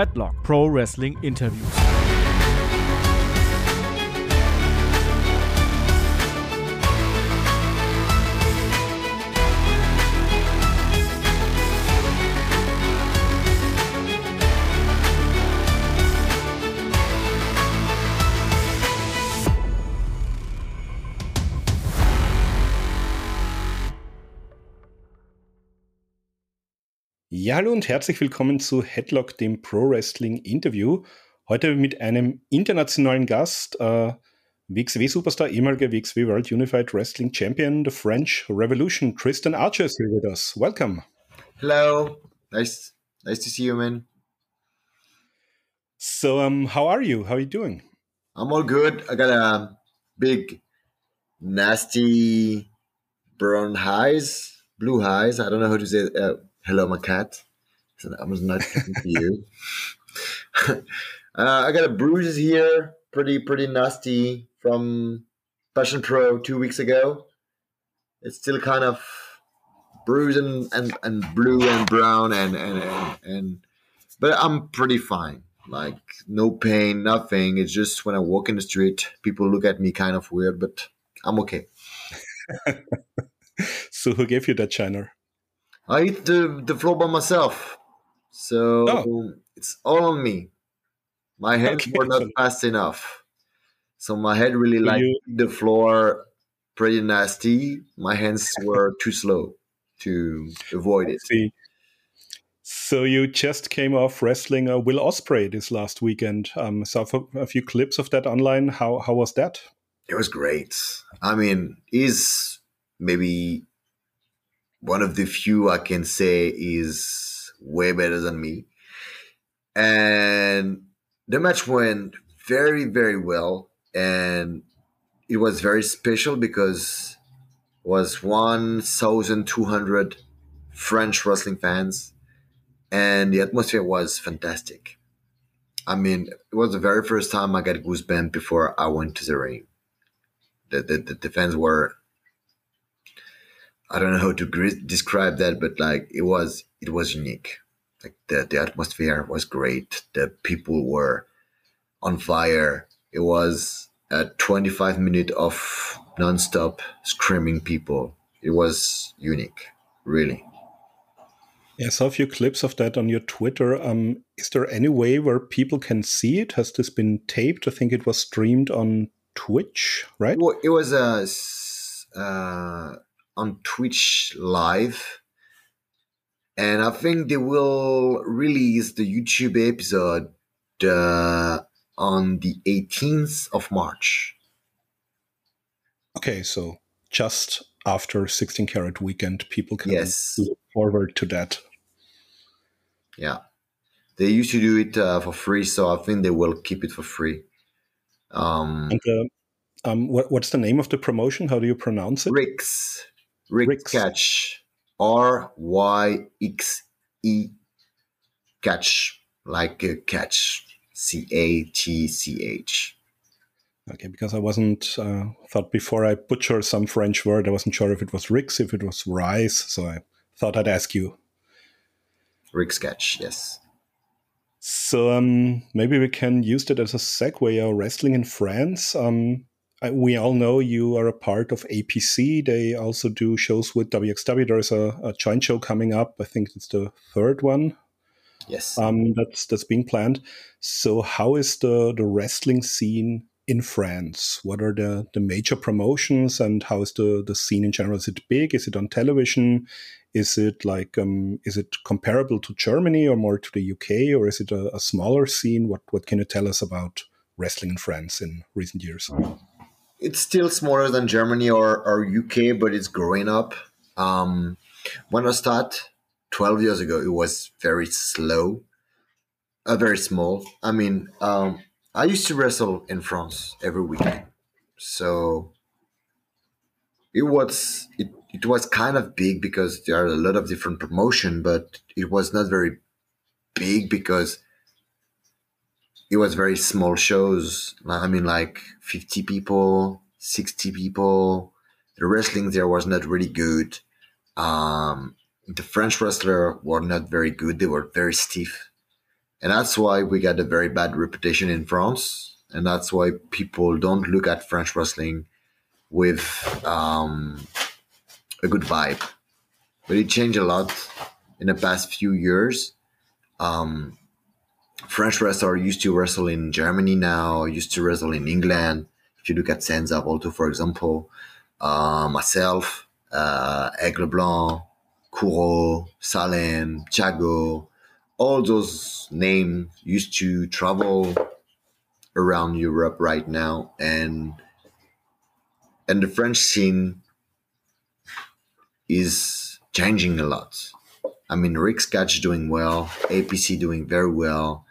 Headlock Pro Wrestling Interview. Hallo und herzlich willkommen zu Headlock, dem Pro Wrestling Interview. Heute mit einem internationalen Gast, äh, WXW-Superstar, ehemaliger WXW World Unified Wrestling Champion, the French Revolution, Tristan Archer is here with us. Welcome. Hello. Nice, nice to see you, man. So, um, how are you? How are you doing? I'm all good. I got a big, nasty brown eyes, blue eyes. I don't know how to say it. Uh, hello, my cat. So I was not to you. uh, I got a bruises here, pretty pretty nasty from Passion Pro two weeks ago. It's still kind of bruising and, and blue and brown and, and and and but I'm pretty fine. Like no pain, nothing. It's just when I walk in the street, people look at me kind of weird, but I'm okay. so who gave you that shiner? I eat the, the floor by myself. So oh. it's all on me. My hands okay, were not fast enough. So my head really so liked you... the floor pretty nasty. My hands were too slow to avoid it. See. So you just came off wrestling uh, Will Ospreay this last weekend. Um, saw a few clips of that online. How how was that? It was great. I mean, is maybe one of the few I can say is way better than me. And the match went very, very well. And it was very special because it was 1,200 French wrestling fans. And the atmosphere was fantastic. I mean, it was the very first time I got goosebumps before I went to the ring. The, the, the fans were I don't know how to describe that, but like it was it was unique. Like the the atmosphere was great. The people were on fire. It was a 25 minute of nonstop screaming people. It was unique, really. Yeah, I saw a few clips of that on your Twitter. Um, is there any way where people can see it? Has this been taped? I think it was streamed on Twitch, right? Well, it was a. Uh, on Twitch live. And I think they will release the YouTube episode uh, on the 18th of March. Okay, so just after 16 Carat weekend, people can yes. look forward to that. Yeah. They used to do it uh, for free, so I think they will keep it for free. Um, and uh, um, what, what's the name of the promotion? How do you pronounce it? RIXE RIXE Catch. R Y X E catch like a catch C A T C H. Okay, because I wasn't uh, thought before I butchered some French word, I wasn't sure if it was Rix, if it was rice, so I thought I'd ask you. RIXE Catch, yes. So um, maybe we can use that as a segue. Our wrestling in France. Um, we all know you are a part of APC. They also do shows with WXW. There's a, a joint show coming up. I think it's the third one. Yes. Um, that's that's being planned. So, how is the the wrestling scene in France? What are the the major promotions, and how is the the scene in general? Is it big? Is it on television? Is it like um, is it comparable to Germany or more to the UK, or is it a, a smaller scene? What what can you tell us about wrestling in France in recent years? It's still smaller than Germany or, or UK, but it's growing up. Um, when I started 12 years ago, it was very slow, uh, very small. I mean, um, I used to wrestle in France every weekend. So it was it, it was kind of big because there are a lot of different promotion, but it was not very big because it was very small shows. I mean, like 50 people, 60 people. The wrestling there was not really good. Um, the French wrestler were not very good. They were very stiff. and that's why we got a very bad reputation in France, and that's why people don't look at French wrestling with um, a good vibe. But it changed a lot in the past few years. Um, French wrestlers used to wrestle in Germany now, used to wrestle in England. If you look at Senza Volto, for example, uh, myself, uh, Aigle Blanc, Kuro, Salem, Chago, all those names used to travel around Europe right now, and and the French scene is changing a lot. I mean, RIXE Catch doing well, APC doing very well,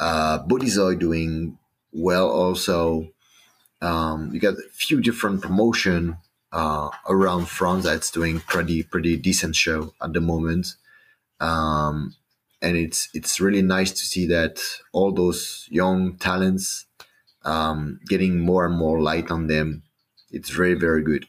uh, doing well also. Um, you got a few different promotion uh, around France that's doing pretty pretty decent show at the moment. Um, and it's it's really nice to see that all those young talents um, getting more and more light on them. It's very very good.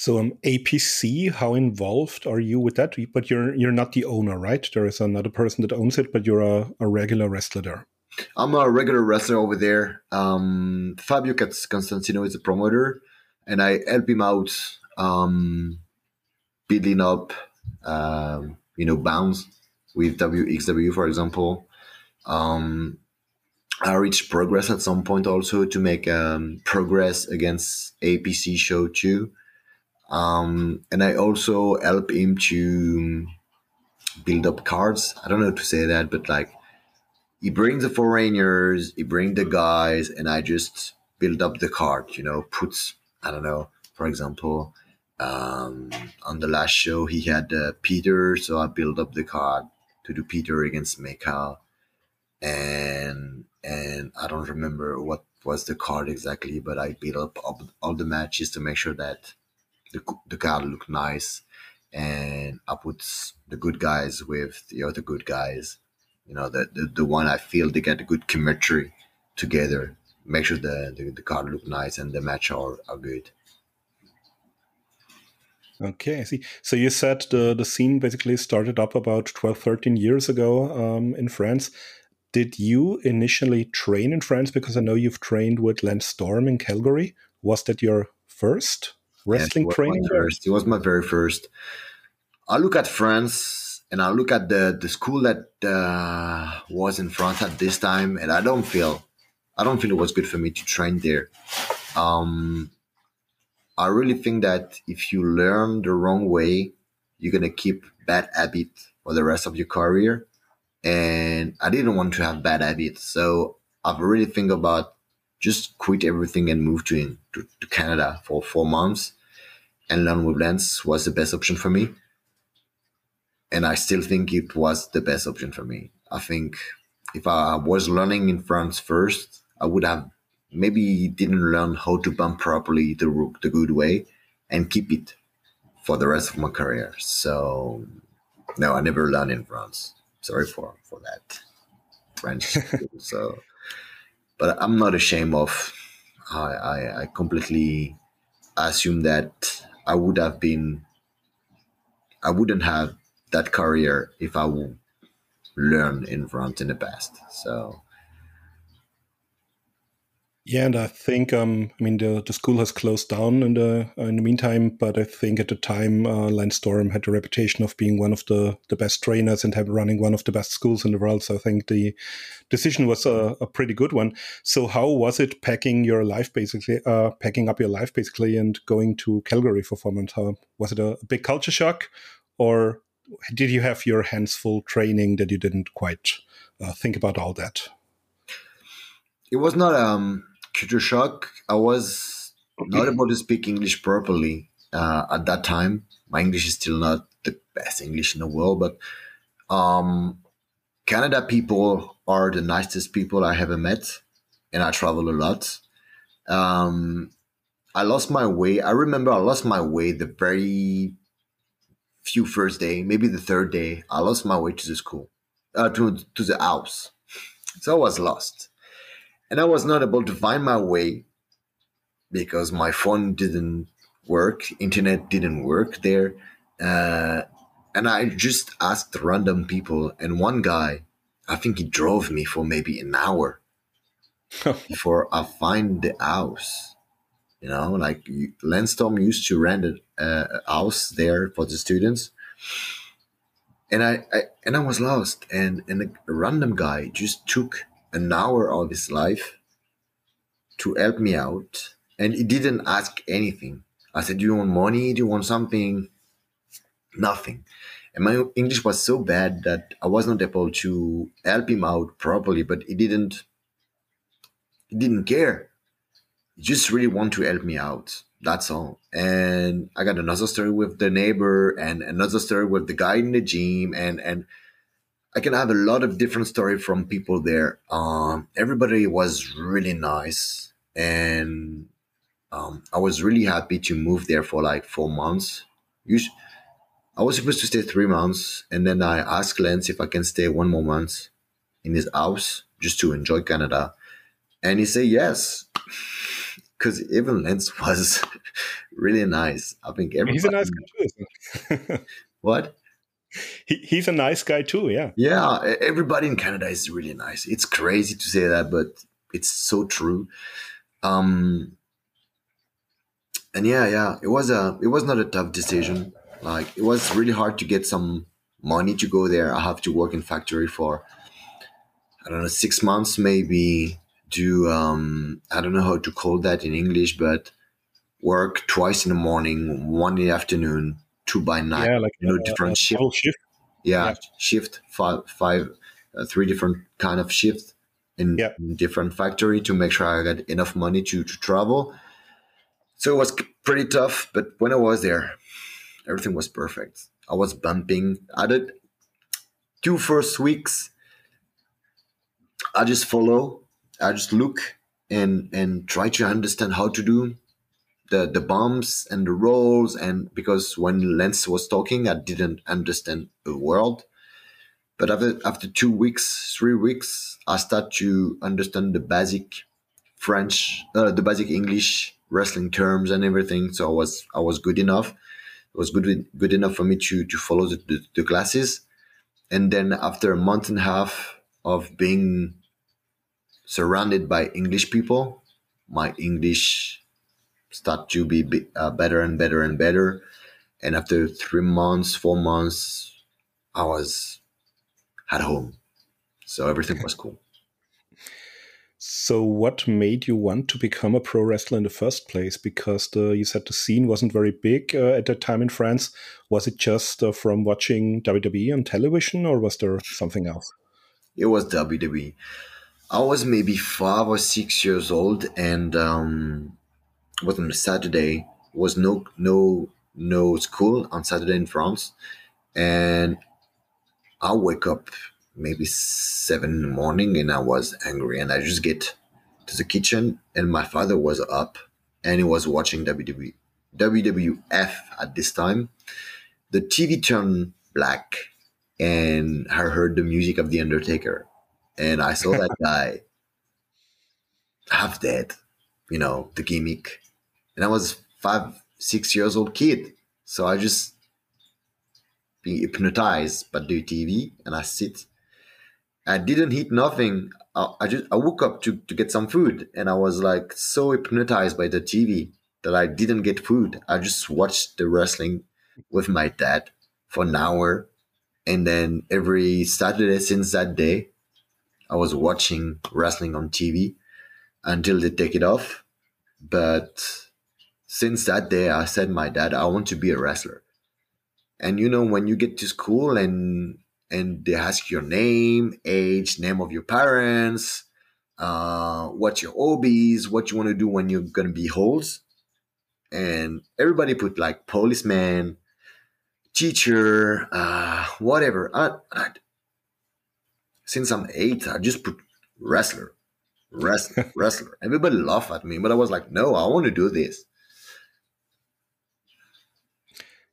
So um, APC, how involved are you with that? But you're you're not the owner, right? There is another person that owns it, but you're a, a regular wrestler there. I'm a regular wrestler over there. Um, Fabio Constantino is a promoter, and I help him out um, building up, um, you know, bounds with WXW, for example. Um, I reached progress at some point also to make um, progress against APC show too. Um, and I also help him to build up cards. I don't know how to say that, but like he brings the foreigners, he brings the guys, and I just build up the card. You know, puts I don't know, for example, um, on the last show he had uh, Peter, so I build up the card to do Peter against Mecca, and and I don't remember what was the card exactly, but I build up all, all the matches to make sure that the, the card looked nice and I put the good guys with the other good guys. You know, the, the, the one I feel they get a good chemistry together. Make sure the, the, the look nice and the match are, are good. Okay, I see. So you said the, the scene basically started up about 12, 13 years ago um, in France. Did you initially train in France? Because I know you've trained with Lance Storm in Calgary. Was that your first wrestling yeah, training? First. It was my very first. I look at France and I look at the the school that uh, was in France at this time, and I don't feel, I don't feel it was good for me to train there. Um, I really think that if you learn the wrong way, you're gonna keep bad habit for the rest of your career. And I didn't want to have bad habits, so I've really think about just quit everything and move to, to, to Canada for four months and learn with Lance was the best option for me. And I still think it was the best option for me. I think if I was learning in France first, I would have maybe didn't learn how to bump properly the rook the good way and keep it for the rest of my career. So no, I never learned in France. Sorry for for that French. so but I'm not ashamed of. I, I, I completely assume that I would have been. I wouldn't have that career if I would learn in front in the past. So yeah, and I think um, I mean the, the school has closed down in the uh, in the meantime, but I think at the time uh, Lance Storm had the reputation of being one of the, the best trainers and have running one of the best schools in the world. So I think the decision was a, a pretty good one. So how was it packing your life basically, uh, packing up your life basically, and going to Calgary for four months? Was it a, a big culture shock, or did you have your hands full training that you didn't quite uh, think about all that? It was not um shock. I was not able to speak English properly uh, at that time. My English is still not the best English in the world, but um, Canada people are the nicest people I ever met, and I travel a lot. Um, I lost my way. I remember I lost my way the very few first day, maybe the third day. I lost my way to the school, uh, to to the house. So I was lost and I was not able to find my way because my phone didn't work, internet didn't work there. Uh, and I just asked random people, and one guy, I think he drove me for maybe an hour before I find the house. You know, like Lance Storm used to rent a, a house there for the students, and I, I and I was lost, and and a random guy just took an hour of his life to help me out, and he didn't ask anything. I said, "Do you want money? Do you want something?" Nothing. And my English was so bad that I was not able to help him out properly, but he didn't he didn't care. He just really want to help me out. That's all. And I got another story with the neighbor and another story with the guy in the gym and and I can have a lot of different story from people there. Um, everybody was really nice, and um, I was really happy to move there for like four months. Usually, I was supposed to stay three months, and then I asked Lance if I can stay one more month in his house just to enjoy Canada, and he said yes, because even Lance was really nice. I think everybody. He's a nice guy what? He, he's a nice guy too. Yeah. Yeah. Everybody in Canada is really nice. It's crazy to say that, but it's so true. Um. And yeah, yeah, it was a it was not a tough decision. Like it was really hard to get some money to go there. I have to work in factory for I don't know six months maybe. Do um I don't know how to call that in English, but work twice in the morning, one in the afternoon, two by nine, Yeah, like you know, a- different a shift. shift. Yeah, Yeah. shift five five uh, three different kind of shifts in, Yeah. in different factory to make sure I got enough money to to travel. So it was pretty tough, but when I was there, everything was perfect. I was bumping. I did two first weeks. I just follow. I just look and and try to understand how to do the the bumps and the rolls and because when Lance was talking, I didn't understand a word. But after after two weeks, three weeks, I start to understand the basic French, uh, the basic English wrestling terms and everything. So I was I was good enough. It was good good enough for me to to follow the, the, the classes. And then after a month and a half of being surrounded by English people, my English start to be uh, better and better and better. And after three months, four months, I was at home. So everything was cool. So, what made you want to become a pro wrestler in the first place? Because the, you said the scene wasn't very big uh, at that time in France. Was it just uh, from watching WWE on television, or was there something else? It was WWE. I was maybe five or six years old, and um, was on a Saturday. Was no no no school on Saturday in France, and I wake up maybe seven in the morning, and I was angry, and I just get to the kitchen, and my father was up, and he was watching WWE WWF at this time. The TV turned black, and I heard the music of The Undertaker, and I saw that guy half dead, you know, the gimmick. And I was five, six years old kid. So I just being hypnotized by the TV and I sit. I didn't eat nothing. I, I just I woke up to, to get some food and I was like so hypnotized by the TV that I didn't get food. I just watched the wrestling with my dad for an hour. And then every Saturday since that day, I was watching wrestling on TV until they take it off. But since that day, I said, my dad, I want to be a wrestler. And you know, when you get to school and and they ask your name, age, name of your parents, uh, what's your hobbies, what you want to do when you're gonna be old, and everybody put like policeman, teacher, uh, whatever. I, I, since I'm eight, I just put wrestler wrestler, wrestler. Everybody laughed at me, but I was like, no, I want to do this.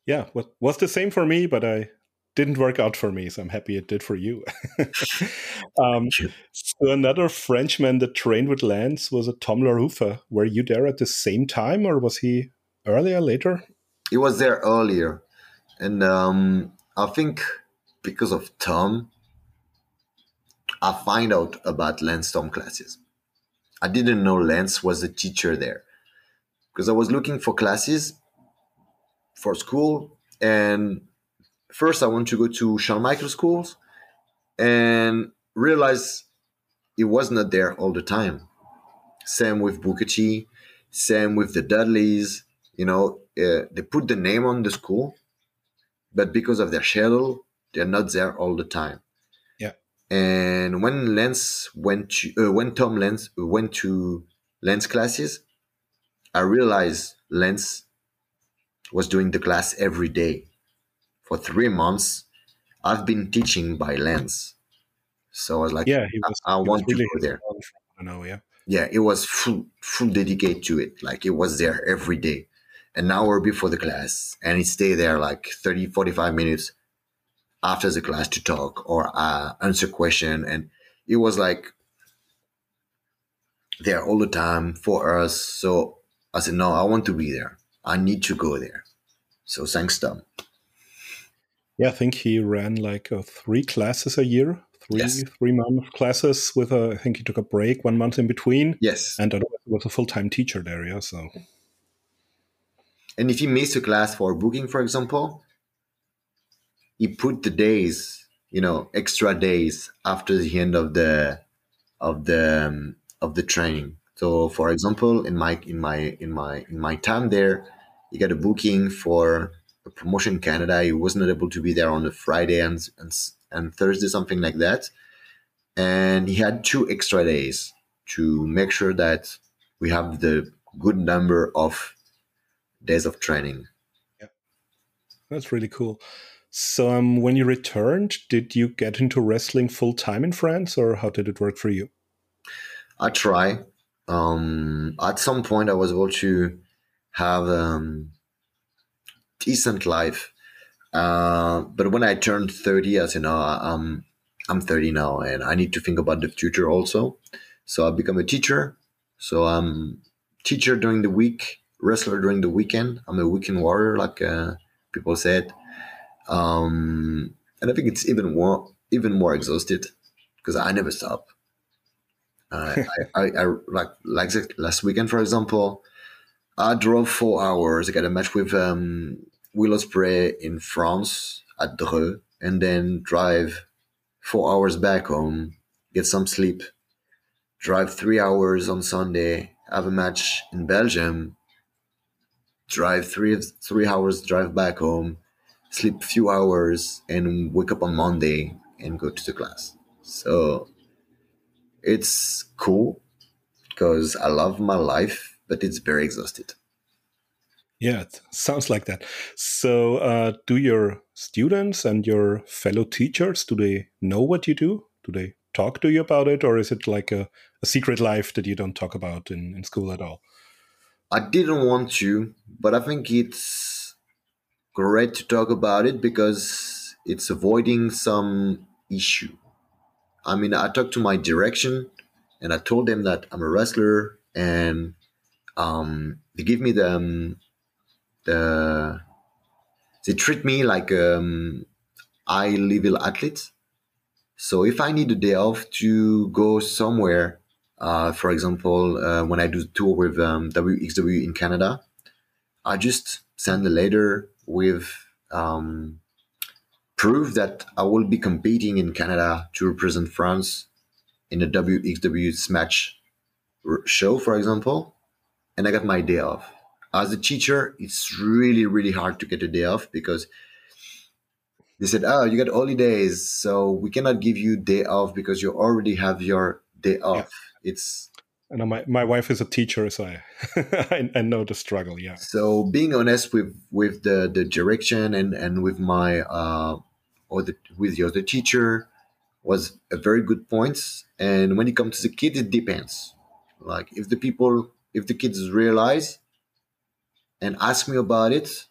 Yeah, what was the same for me, but I didn't work out for me, so I'm happy it did for you. um, so another Frenchman that trained with Lance was a Tom La Ruffa. Were you there at the same time, or was he earlier, later? He was there earlier, and um, I think because of Tom, I find out about Lance Storm classes. I didn't know Lance was a teacher there because I was looking for classes for school. And first, I wanted to go to Shawn Michaels schools and realize it was not there all the time. Same with Booker T, same with the Dudleys. You know, uh, they put the name on the school, but because of their schedule, they're not there all the time. Yeah. And when Lance went to, uh, when Tom Lance went to Lance classes, I realized Lance was doing the class every day. For three months, I've been teaching by Lance. So I was like, yeah, was, I, I want really to go there. I know, yeah. Yeah, it was full, full dedicate to it. Like it was there every day, an hour before the class, and he stayed there like 30, 45 minutes after the class to talk or uh, answer question. And it was like there all the time for us. So I said, no, I want to be there. I need to go there. So thanks, Tom. Yeah, I think he ran like uh, three classes a year, three Yes. three month classes with a. I think he took a break one month in between, Yes. and was a full time teacher there. Yeah, so And if he missed a class for booking, for example, he put the days, you know, extra days after the end of the of the um, of the training. So, for example, in my in my in my in my time there, he got a booking for a promotion in Canada. He was not able to be there on a Friday and and, and Thursday, something like that. And he had two extra days to make sure that we have the good number of days of training. Yeah, that's really cool. So, um, when you returned, did you get into wrestling full time in France, or how did it work for you? I try. Um, at some point, I was able to have um, decent life, uh, but when I turned thirty, I said, "No, I'm I'm thirty now, and I need to think about the future also." So I become a teacher. So I'm teacher during the week, wrestler during the weekend. I'm a weekend warrior, like uh, people said, um, and I think it's even more even more exhausted because I never stop. Uh, I, I, I like like last weekend, for example, I drove four hours. I got a match with um, Will Ospreay in France at Dreux, and then drive four hours back home, get some sleep, drive three hours on Sunday, have a match in Belgium, drive three three hours, drive back home, sleep few hours, and wake up on Monday and go to the class. So it's cool because I love my life, but it's very exhausted. Yeah, it sounds like that. So, uh, do your students and your fellow teachers do they know what you do? Do they talk to you about it, or is it like a, a secret life that you don't talk about in, in school at all? I didn't want to, but I think it's great to talk about it because it's avoiding some issue. I mean, I talked to my direction and I told them that I'm a wrestler and um, they give me the, um, the they treat me like um, high level athlete. So if I need a day off to go somewhere, uh, for example, uh, when I do tour with um, WXW in Canada, I just send a letter with um, proof that I will be competing in Canada to represent France in a WXW match show, for example, and I got my day off. As a teacher, it's really, really hard to get a day off because they said, "Oh, you got holidays, so we cannot give you day off because you already have your day off." Yeah. It's and my, my wife is a teacher, so I, I, I know the struggle. Yeah. So being honest with with the the direction and and with my uh or the with the other teacher was a very good point. And when it comes to the kid, it depends. Like if the people, if the kids realize and ask me about it,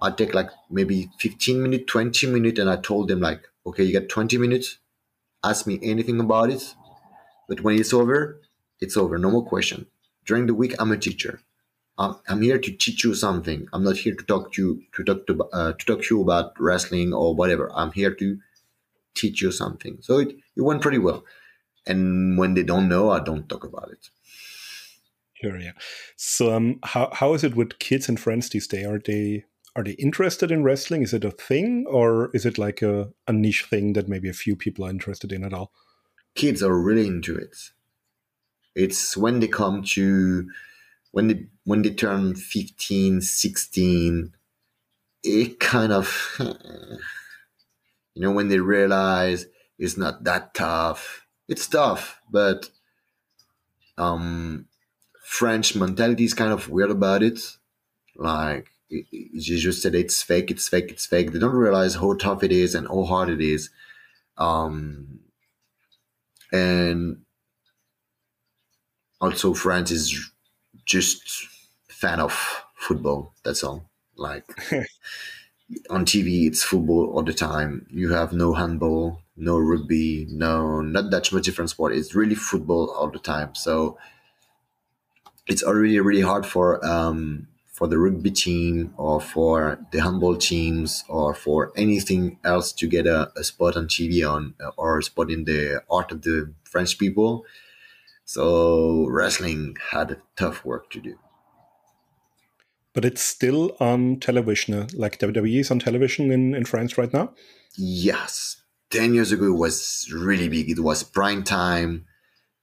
I take like maybe 15 minutes, 20 minutes, and I told them like, okay, you got 20 minutes, ask me anything about it. But when it's over, it's over. No more question. During the week, I'm a teacher. I'm, here to teach you something. I'm not here to talk to you to talk to uh, to talk to you about wrestling or whatever. I'm here to teach you something. So it, it went pretty well. And when they don't know, I don't talk about it. Sure, yeah. So um, how how is it with kids and friends these days? Are they are they interested in wrestling? Is it a thing or is it like a, a niche thing that maybe a few people are interested in at all? Kids are really into it. It's when they come to when they when they turn 15, 16, it kind of you know when they realize it's not that tough. It's tough, but um French mentality is kind of weird about it. Like you just said, it's fake, it's fake, it's fake. They don't realize how tough it is and how hard it is. Um, and also, France is just fan of football. That's all. Like on TV, it's football all the time. You have no handball, no rugby, no not that much different sport. It's really football all the time. So it's already really hard for um, for the rugby team or for the handball teams or for anything else to get a, a spot on TV on or a spot in the art of the French people. So wrestling had tough work to do. But it's still on television, uh, like WWE is on television in, in France right now? Yes. 10 years ago, it was really big. It was prime time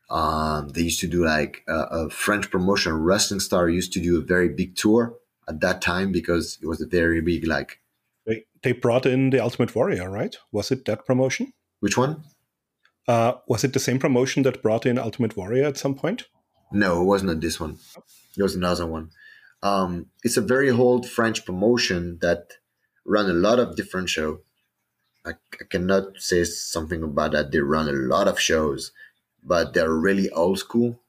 um, they used to do like a, a, French promotion. Wrestling Star used to do a very big tour at that time because it was a very big like. They, they brought in the Ultimate Warrior, right? Was it that promotion? Which one? Uh, was it the same promotion that brought in Ultimate Warrior at some point? No, it wasn't this one. It was another one. Um, it's a very old French promotion that run a lot of different shows. I, I cannot say something about that. They run a lot of shows but they're really old school.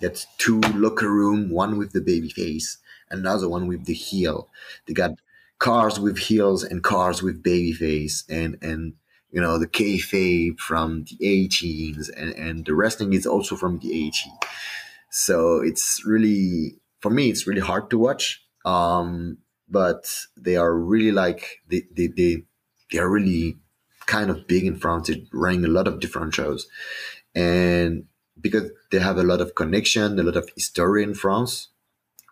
It's two locker room, one with the baby face, another one with the heel. They got cars with heels and cars with baby face, and and you know the kayfabe from the 18s, and and the wrestling is also from the 80s. So it's really for me, it's really hard to watch. Um, but they are really like they they they, they are really kind of big in France. They're running a lot of different shows. And because they have a lot of connection, a lot of history in France,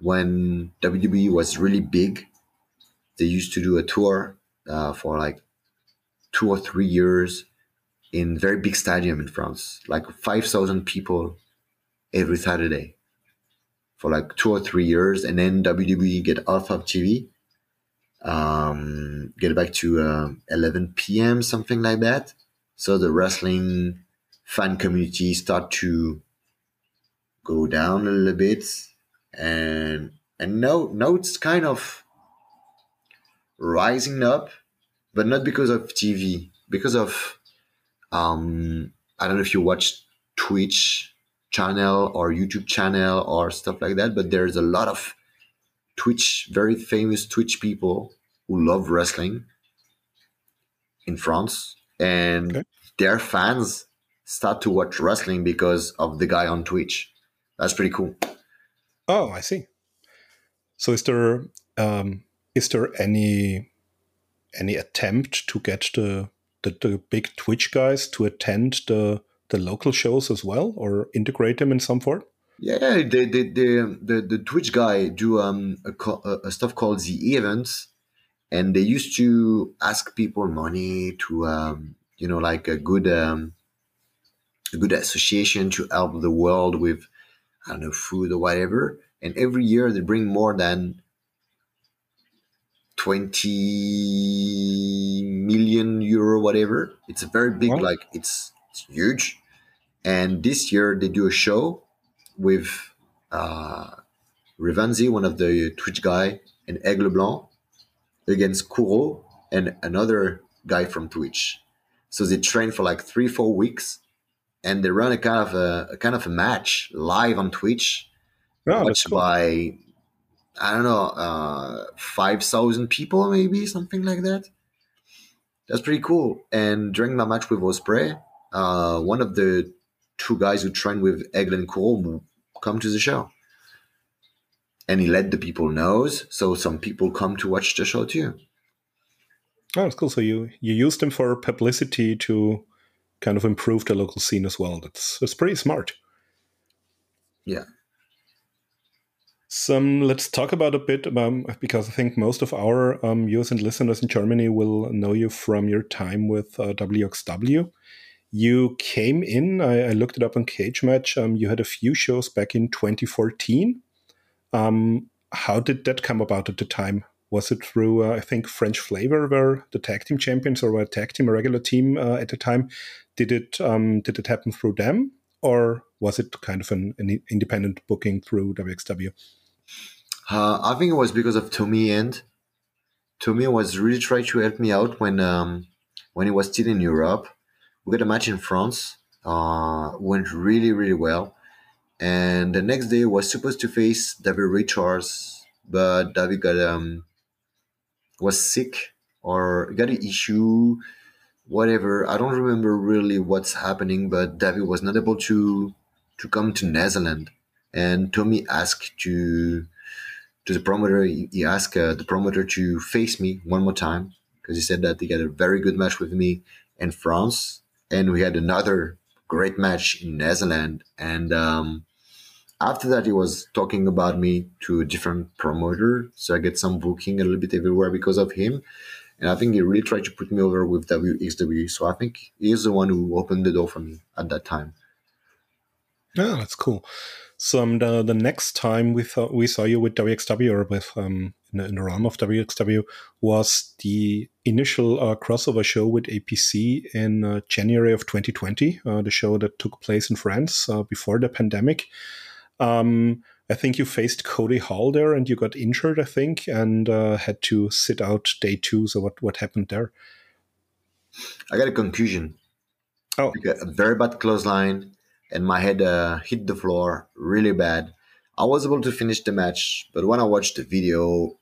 when WWE was really big, they used to do a tour uh, for like two or three years in very big stadium in France, like 5,000 people every Saturday for like two or three years. And then WWE get off of TV um, get back to uh, 11 p.m. something like that. So the wrestling fan community start to go down a little bit, and and now now it's kind of rising up, but not because of TV, because of um, I don't know if you watch Twitch channel or YouTube channel or stuff like that, but there's a lot of Twitch, very famous Twitch people who love wrestling in France, and okay. their fans start to watch wrestling because of the guy on Twitch. That's pretty cool. Oh, I see. So is there um, is there any any attempt to get the, the, the big Twitch guys to attend the the local shows as well, or integrate them in some form? Yeah, the the the the, the Twitch guy do um a, a stuff called the events, and they used to ask people money to um you know like a good um a good association to help the world with I don't know food or whatever. And every year they bring more than 20 million euro whatever it's a very big like it's, it's huge and this year they do a show with uh, Rivenzi, one of the Twitch guy, and Aigle Blanc against Kuro and another guy from Twitch. So they train for like three, four weeks, and they run a kind of a, a kind of a match live on Twitch, oh, watched cool. by I don't know uh, five thousand people, maybe something like that. That's pretty cool. And during my match with Ospreay, uh, one of the two guys who trained with Aigle and come to the show. and he let the people knows. So some people come to watch the show too. Oh, that's cool. So you you used them for publicity to kind of improve the local scene as well. That's that's pretty smart. Yeah. So um, let's talk about a bit about because I think most of our um, viewers and listeners in Germany will know you from your time with uh, WXW. You came in. I, I, looked it up on Cagematch. Um, you had a few shows back in 2014. Um, how did that come about at the time? Was it through, uh, I think, French Flavor were the tag team champions, or were a tag team, a regular team uh, at the time? Did it um, did it happen through them, or was it kind of an, an independent booking through WXW? Uh, I think it was because of Tommy and Tommy was really trying to help me out when um, when he was still in Europe. We got a match in France, uh, went really really well, and the next day was supposed to face David Richards, but David got um was sick or got an issue, whatever. I don't remember really what's happening, but David was not able to to come to Netherlands, and Tommy asked to to the promoter. He asked uh, the promoter to face me one more time because he said that he got a very good match with me in France, and we had another great match in Netherlands. And um, after that, he was talking about me to a different promoter, so I get some booking a little bit everywhere because of him. And I think he really tried to put me over with WXW. So I think he's the one who opened the door for me at that time. Yeah, that's cool. So um, the the next time we thought we saw you with WXW or with um, in, the, in the realm of WXW was the initial uh, crossover show with APC in uh, January of 2020. Uh, the show that took place in France uh, before the pandemic. Um, I think you faced Cody Hall there, and you got injured. I think, and uh, had to sit out day two. So what what happened there? I got a concussion. Oh, a very bad clothesline and my head uh, hit the floor really bad. I was able to finish the match, but when I watched the video,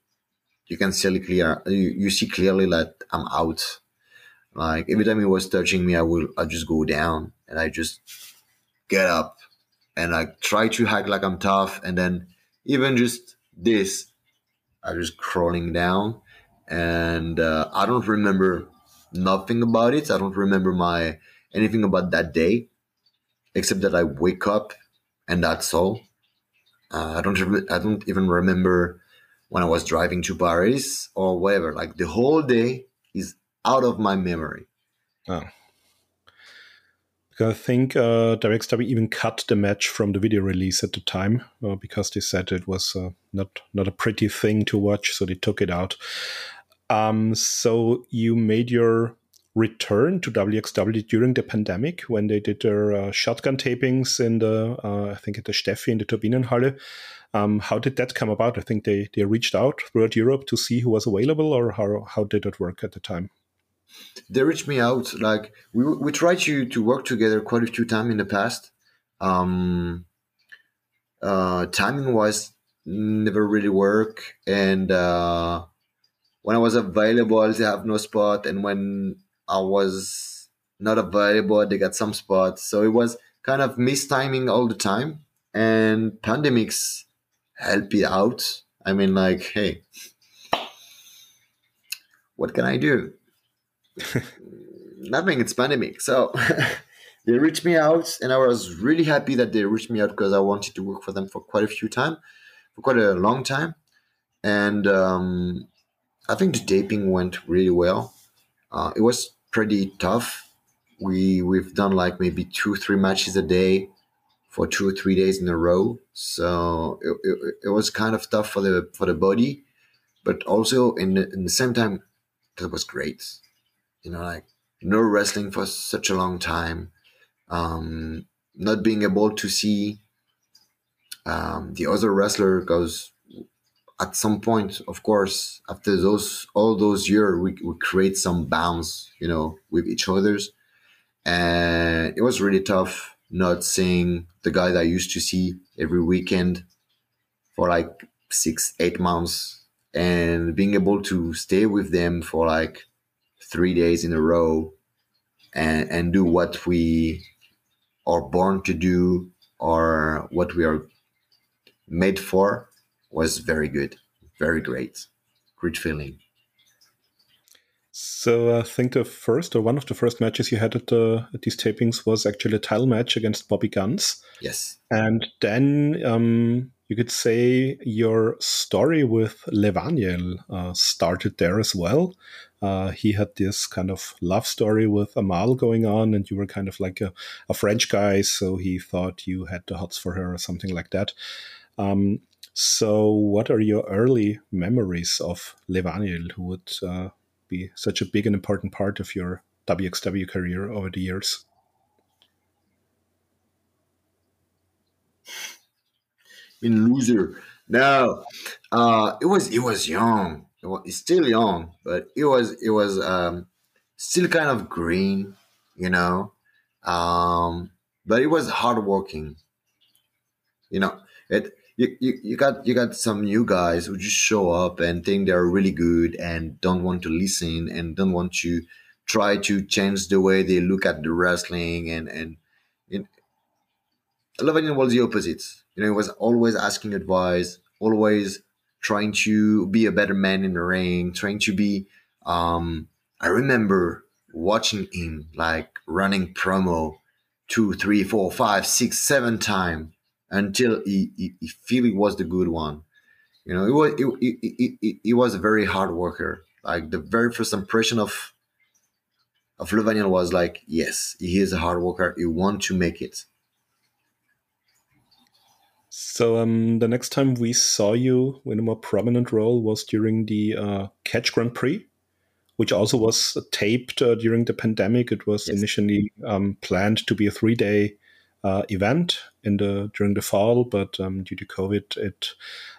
you can see clear. You, you see clearly that I'm out. Like every time he was touching me, I will I just go down and I just get up and I try to act like I'm tough, and then even just this, I just crawling down, and uh, I don't remember nothing about it. I don't remember my anything about that day except that I wake up and that's all. Uh, I don't I don't even remember when I was driving to Paris or whatever. Like the whole day is out of my memory. Oh. I think uh, DirectStub even cut the match from the video release at the time uh, because they said it was uh, not not a pretty thing to watch, so they took it out. Um, so you made your return to WXW during the pandemic when they did their uh, shotgun tapings in the, uh, I think at the Steffi in the Turbinenhalle. Um, how did that come about? I think they, they reached out throughout Europe to see who was available, or how, how did it work at the time? They reached me out. Like we, we tried to, to work together quite a few times in the past. Um, uh, timing wise, never really work. And uh, when I was available, they have no spot. And when I was not available. They got some spots, so it was kind of mistiming all the time. And pandemics help it out. I mean, like, hey, what can I do? Nothing. It's pandemic, so. they reached me out and i was really happy that they reached me out because i wanted to work for them for quite a few time for quite a long time and um, i think the taping went really well uh, it was pretty tough. We we've done like maybe two three matches a day for two or three days in a row. So it, it, it was kind of tough for the for the body, but also in the, in the same time, that was great. You know, like no wrestling for such a long time, um, not being able to see um, the other wrestler because at some point, of course, after those all those years, we, we create some bounds, you know, with each other's, and it was really tough not seeing the guy that I used to see every weekend for like six, eight months, and being able to stay with them for like three days in a row, and and do what we are born to do or what we are made for was very good, very great, great feeling. So I think the first or one of the first matches you had at, the, at these tapings was actually a title match against Bobby Guns. Yes. And then um, you could say your story with Levaniel uh, started there as well. Uh, he had this kind of love story with Amale going on, and you were kind of like a, a French guy, so he thought you had the hots for her or something like that. Um, so, what are your early memories of Levaniel, who would uh, be such a big and important part of your WXW career over the years? In loser, no, uh, it was it was young. It was, it's still young, but it was it was um, still kind of green, you know. Um, but it was hardworking. You know, it you, you, you got you got some new guys who just show up and think they're really good and don't want to listen and don't want to try to change the way they look at the wrestling and and, and Levaniel was the opposite. You know, he was always asking advice, always trying to be a better man in the ring, trying to be. Um, I remember watching him like running promo two, three, four, five, six, seven times until he, he, he was the good one. You know, it was it, it, it, it, was a very hard worker. Like the very first impression of of Levaniel was like, yes, he is a hard worker. He want to make it. So um, the next time we saw you in a more prominent role was during the uh, Catch Grand Prix, which also was taped uh, during the pandemic. It was yes. initially um, planned to be a three-day uh, event in the during the fall, but um, due to COVID, it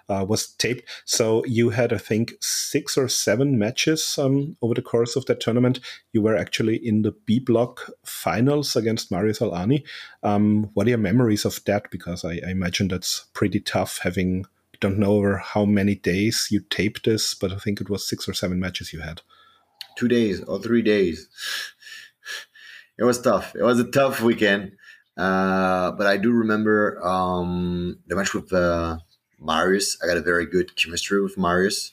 uh, was taped. So you had, I think, six or seven matches um, over the course of that tournament. You were actually in the B block finals against Marius Al-Ani. Um, what are your memories of that? Because I, I imagine that's pretty tough having don't know over how many days you taped this, but I think it was six or seven matches you had. Two days or three days. It was tough. It was a tough weekend. Uh, but I do remember um, the match with uh, Marius. I got a very good chemistry with Marius.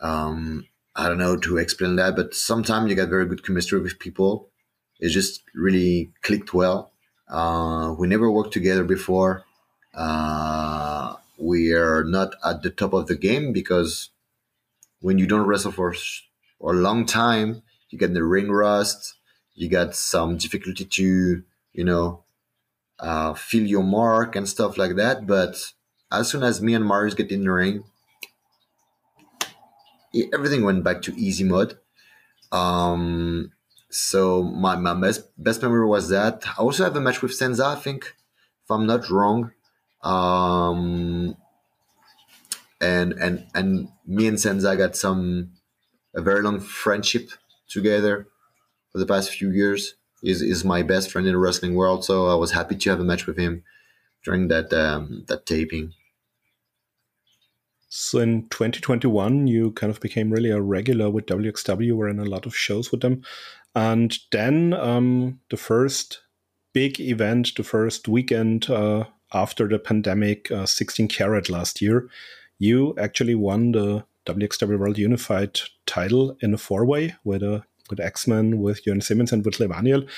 Um, I don't know to explain that, but sometimes you get very good chemistry with people. It just really clicked well. Uh, we never worked together before. Uh, we are not at the top of the game because when you don't wrestle for, for a long time, you get the ring rust. You got some difficulty to, you know, uh, feel your mark and stuff like that. But as soon as me and Marius get in the ring, everything went back to easy mode. Um, so my, my best best memory was that. I also have a match with Senza, I think, if I'm not wrong. Um, and and and me and Senza got some a very long friendship together for the past few years is is my best friend in the wrestling world. So I was happy to have a match with him during that um, that taping. So in 2021, you kind of became really a regular with WXW. Were in a lot of shows with them, and then um, the first big event, the first weekend uh, after the pandemic, uh, 16 Carat last year, you actually won the WXW World Unified title in a four way with a with X-Men, with Jurn Simmons, and with Levaniel.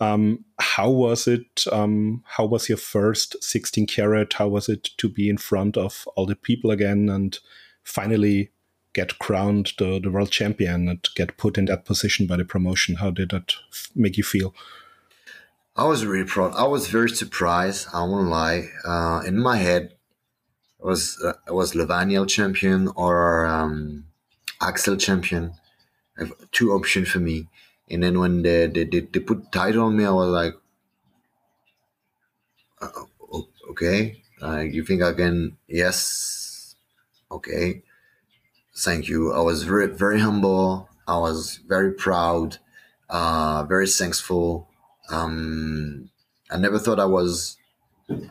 Um, how was it? Um, how was your first 16 Carat? How was it to be in front of all the people again and finally get crowned the, the world champion and get put in that position by the promotion? How did that make you feel? I was really proud. I was very surprised. I won't lie. Uh, in my head, was uh, was Levaniel champion or um, Axel champion have two options for me. And then when they, they, they, they put title on me, I was like, uh, okay, uh, you think I can? Yes, okay, thank you. I was very very humble. I was very proud, uh, very thankful. Um, I never thought I was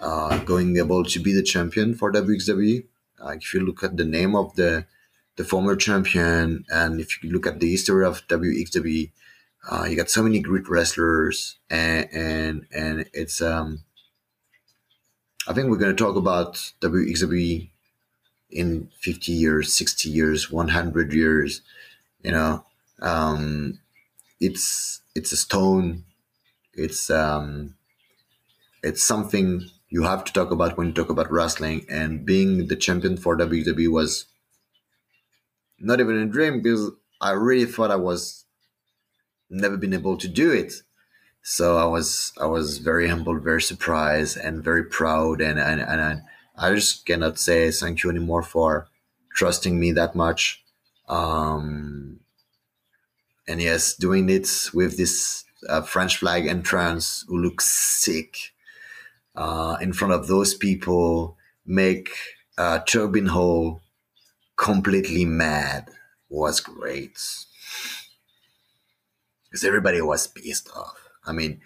uh, going able to be the champion for WXW. Like if you look at the name of the the former champion. And if you look at the history of WXW, uh, you got so many great wrestlers, and and and it's um. I think we're going to talk about WXW in 50 years, 60 years, 100 years. You know, um, it's it's a stone. It's um, it's something you have to talk about when you talk about wrestling. And being the champion for WWE was not even a dream because I really thought I was never been able to do it. So I was I was very humble, very surprised, and very proud. And and, and I, I just cannot say thank you anymore for trusting me that much. Um, and yes, doing it with this uh, French flag entrance who looks sick uh, in front of those people, make uh, Turbine Hall completely mad was great because everybody was pissed off. I mean,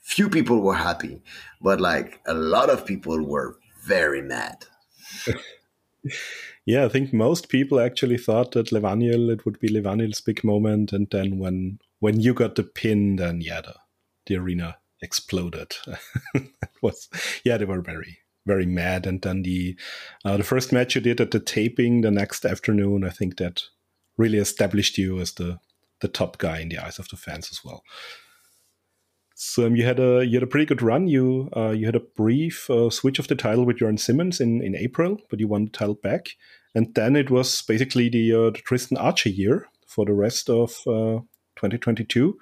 few people were happy, but like a lot of people were very mad. yeah, I think most people actually thought that Levaniel, it would be Levaniel's big moment, and then when when you got the pin, then yeah, the, the arena exploded. was yeah, they were very very mad. And then the uh, the first match you did at the taping the next afternoon, I think that really established you as the the top guy in the eyes of the fans as well. So um, you had a you had a pretty good run. You uh, you had a brief uh, switch of the title with Jurn Simmons in, in April, but you won the title back, and then it was basically the, uh, the Tristan Archer year for the rest of uh, 2022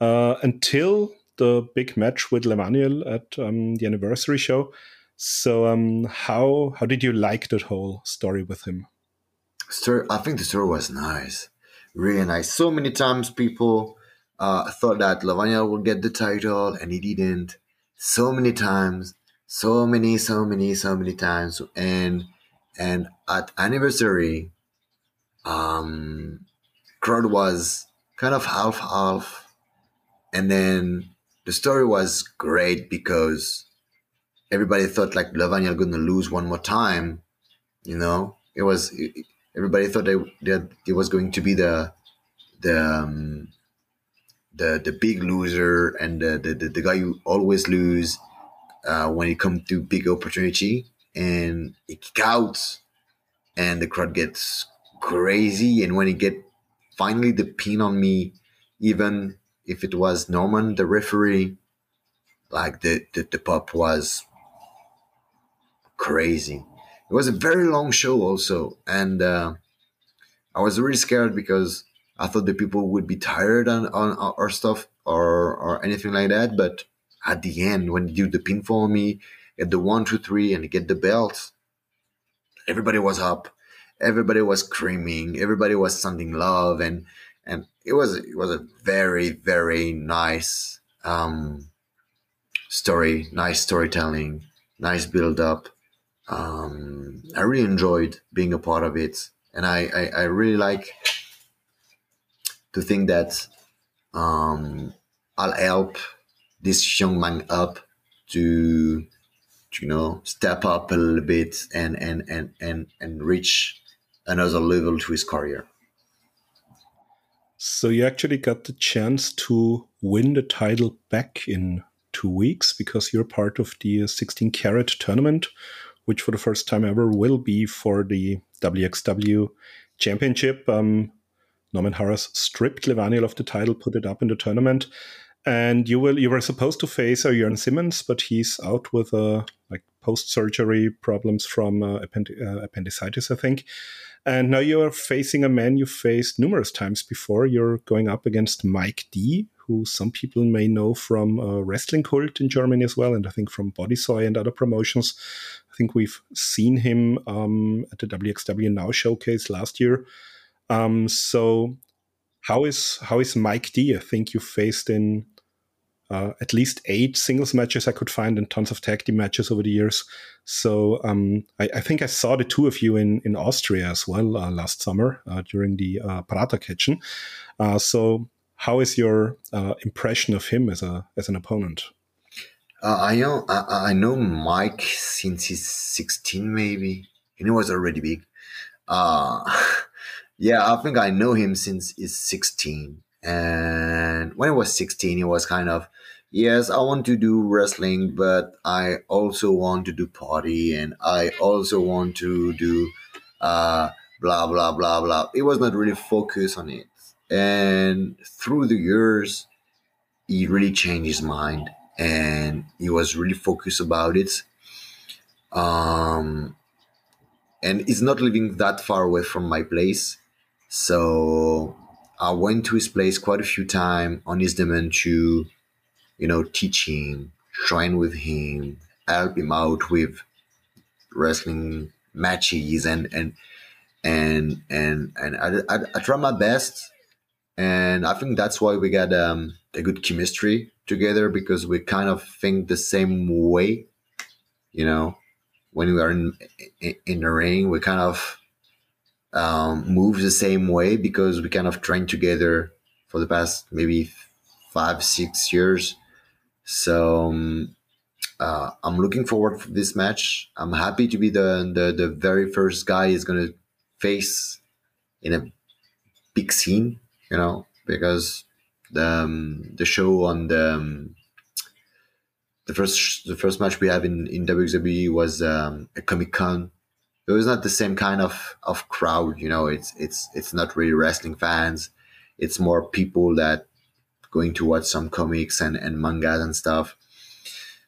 uh, until the big match with Levaniel at um, the anniversary show. So um, how how did you like that whole story with him? Story, I think the story was nice, really nice. So many times people uh, thought that Levaniel would get the title and he didn't. So many times, so many, so many, so many times, and and at anniversary, um, crowd was kind of half half, and then the story was great because everybody thought like Levaniel going to lose one more time. You know, it was everybody thought that it was going to be the the um, the the big loser and the the, the, the guy you always lose uh, when it comes to big opportunity and it kick out and the crowd gets crazy and when he get finally the pin on me even if it was Norman the referee like the the, the pop was crazy. It was a very long show also, and uh, I was really scared because I thought the people would be tired on on our stuff or or anything like that. But at the end, when you do the pinfall on me, get the one, two, three, and get the belt, everybody was up. Everybody was screaming. Everybody was sending love, and and it was it was a very very nice um, story, nice storytelling, nice build up um, I really enjoyed being a part of it, and I I, I really like to think that um, I'll help this young man up to, to you know step up a little bit and and and and and reach another level to his career. So you actually got the chance to win the title back in two weeks because you're part of the 16 Carat tournament, which for the first time ever will be for the WXW Championship. Um, Norman Harris stripped Levaniel of the title, put it up in the tournament, and you will you were supposed to face uh, Jurn Simmons, but he's out with uh, like post surgery problems from uh, uh, appendicitis, I think. And now you are facing a man you faced numerous times before. You're going up against Mike D, who some people may know from uh, Wrestling Cult in Germany as well, and I think from Bodysoy and other promotions think we've seen him um, at the WXW Now showcase last year. Um, so how is how is Mike D? I think you faced in uh, at least eight singles matches I could find and tons of tag team matches over the years. So um, I, I, think I saw the two of you in, in Austria as well uh, last summer uh, during the uh, Kitchen. Uh, so how is your uh, impression of him as a as an opponent? Uh, I know I, I, know Mike since he's 16 maybe and he was already big. Uh, yeah, I think I know him since he's 16. And when he was 16, he was kind of yes, I want to do wrestling, but I also want to do party and I also want to do uh, blah, blah, blah, blah. It was not really focused on it. And through the years, he really changed his mind and he was really focused about it. Um, and he's not living that far away from my place. So I went to his place quite a few times on his demand to you know, teach him, train with him, help him out with wrestling matches, and and and and and I, I, I try my best, and I think that's why we got um, a good chemistry together because we kind of think the same way, you know. When we are in in, in the ring, we kind of um, move the same way because we kind of train together for the past maybe five six years so um, uh, I'm looking forward for this match. I'm happy to be the the, the very first guy he's gonna face in a big scene, you know, because the um, the show on the um, the first the first match we have in in WWE was um, a Comic Con. It was not the same kind of of crowd, you know. It's it's it's not really wrestling fans. It's more people that going to watch some comics and, and mangas and stuff.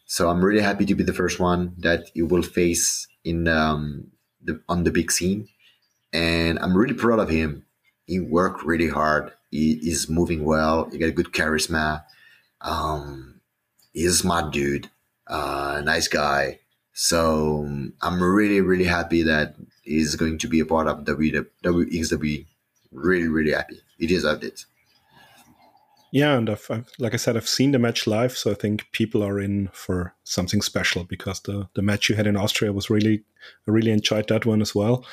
So I'm really happy to be the first one that you will face in um, the on the big scene, and I'm really proud of him. He worked really hard. He is moving well. He got a good charisma. Um, he's a smart dude, uh, nice guy. So I'm really really happy that he's going to be a part of WXW. Really really happy. He deserved it. Yeah, and I've, I've, like I said, I've seen the match live, so I think people are in for something special because the the match you had in Austria was really, I really enjoyed that one as well.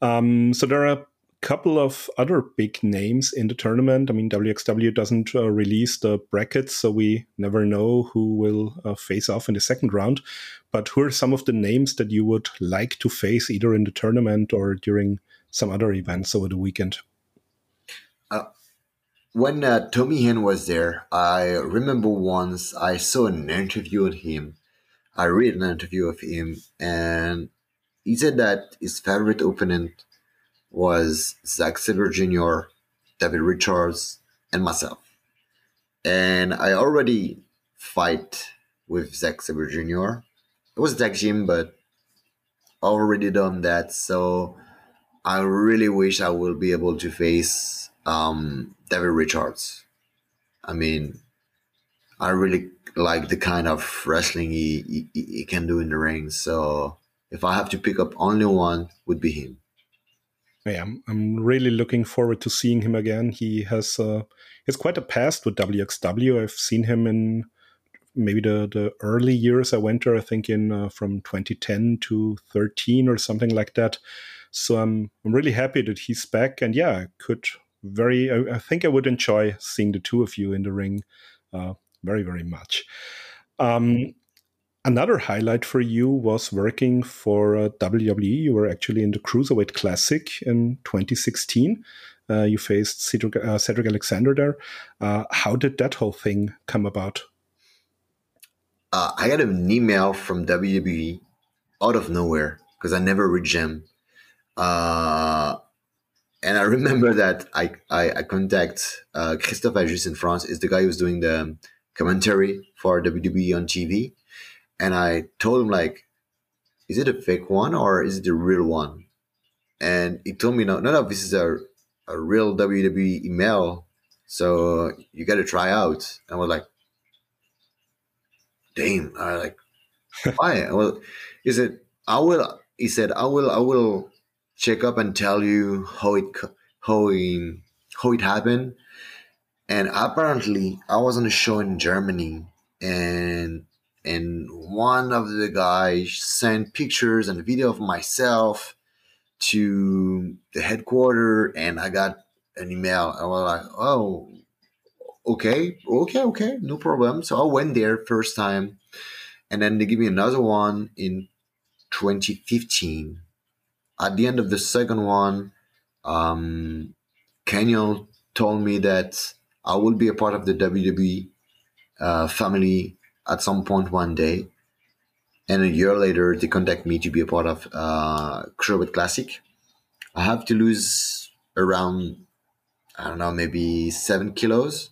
Um, so there are couple of other big names in the tournament. I mean, WXW doesn't uh, release the brackets, so we never know who will uh, face off in the second round. But who are some of the names that you would like to face either in the tournament or during some other events over the weekend? Uh, when uh, Tommy End was there, I remember once I saw an interview with him. I read an interview of him, and he said that his favorite opponent was Zach Sabre Jr., Davey Richards, and myself. And I already fight with Zach Sabre Jr. It was tag team, but already done that. So I really wish I will be able to face um, Davey Richards. I mean, I really like the kind of wrestling he, he, he can do in the ring. So if I have to pick up only one, would be him. Yeah, I'm, I'm really looking forward to seeing him again. He has uh, he has quite a past with WXW. I've seen him in maybe the, the early years I went there. I think in uh, from 2010 to 13 or something like that. So I'm I'm really happy that he's back. And yeah, I could very. I, I, think I would enjoy seeing the two of you in the ring, uh, very very much. Um, another highlight for you was working for uh, WWE. You were actually in the Cruiserweight Classic in 2016. Uh, you faced Cedric, uh, Cedric Alexander there. Uh, how did that whole thing come about? Uh, I got an email from WWE out of nowhere because I never reached them. Uh, and I remember that I I, I contact Christophe Agius in France is the guy who's doing the commentary for WWE on TV, and I told him like, is it a fake one or is it a real one? And he told me no, no, no, this is a a real WWE email, so you got to try out. And I was like, damn, I like why? well, he said I will. He said I will. I will check up and tell you how it how it, how it happened. And apparently, I was on a show in Germany, and and one of the guys sent pictures and a video of myself to the headquarters, and I got an email. I was like, "Oh, okay, okay, okay, no problem." So I went there first time, and then they give me another one in 2015 at the end of the second one, um, Canyon told me that I will be a part of the WWE uh, family at some point one day. And a year later, they contact me to be a part of uh, Cruiserweight Classic. I have to lose around, I don't know, maybe seven kilos.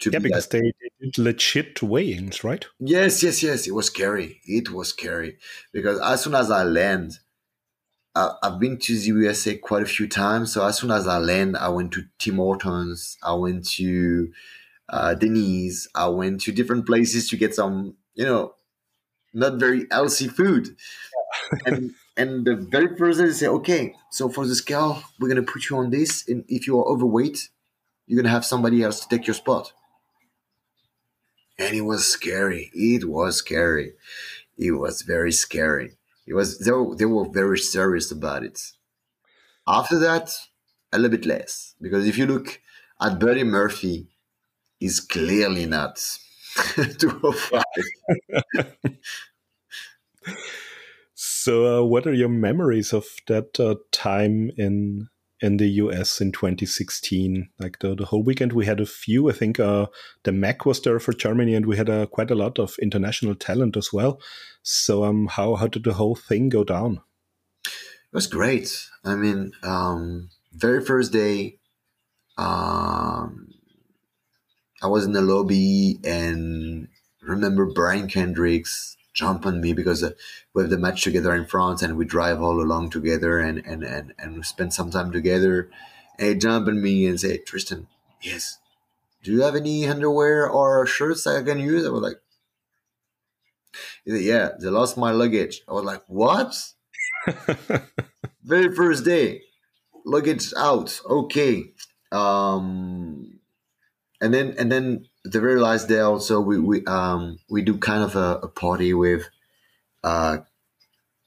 To yeah, be because that. they did legit weigh-ins, right? Yes, yes, yes. It was scary. It was scary because as soon as I land, I've been to the USA quite a few times. So as soon as I land, I went to Tim Hortons. I went to uh, Denny's. I went to different places to get some, you know, not very healthy food. and and the very first day they say, okay, so for the scale, we're gonna put you on this, and if you are overweight, you're gonna have somebody else to take your spot. And it was scary. It was scary. It was very scary. It was they were, they were very serious about it. After that, a little bit less because if you look at Buddy Murphy, he's clearly not 205. so, uh, what are your memories of that uh, time in in the US in 2016. Like the, the whole weekend, we had a few. I think uh, Da Mack was there for Germany, and we had uh, quite a lot of international talent as well. So, um, how how did the whole thing go down? It was great. I mean, um, very first day, um, I was in the lobby and remember Brian Kendricks jump on me because uh, we have the match together in France and we drive all along together and and and, and we spend some time together. And he jump on me and say, Tristan, yes, do you have any underwear or shirts I can use? I was like, said, yeah, they lost my luggage. I was like, what? Very first day, luggage out. Okay. Um, and then and then the very last day also we we um we do kind of a, a party with uh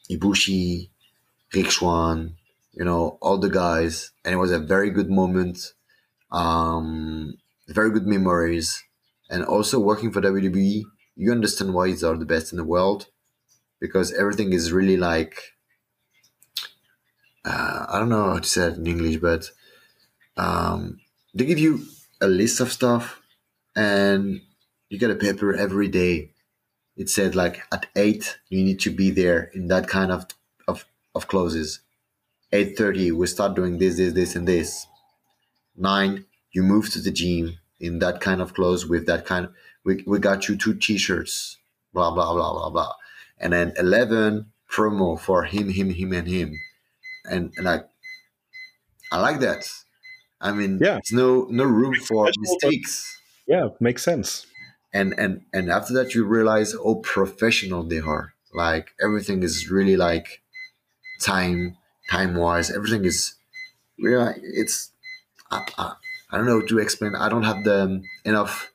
Ibushi, Rick you know, all the guys, and it was a very good moment, um, very good memories, and also working for WWE, you understand why they are the best in the world, because everything is really like, uh, I don't know how to say it in English, but um, they give you a list of stuff and you get a paper every day. It said like at eight you need to be there in that kind of of, of closes. Eight thirty we start doing this, this, this, and this. Nine you move to the gym in that kind of clothes with that kind of we, we got you two t-shirts blah blah blah blah blah and then 11 promo for him him him and him and, and like i like that I mean, yeah. there's no no room for mistakes. Yeah, makes sense. And and and after that, you realize how professional they are. Like everything is really like time time wise. Everything is really it's I, I, I don't know to explain. I don't have the enough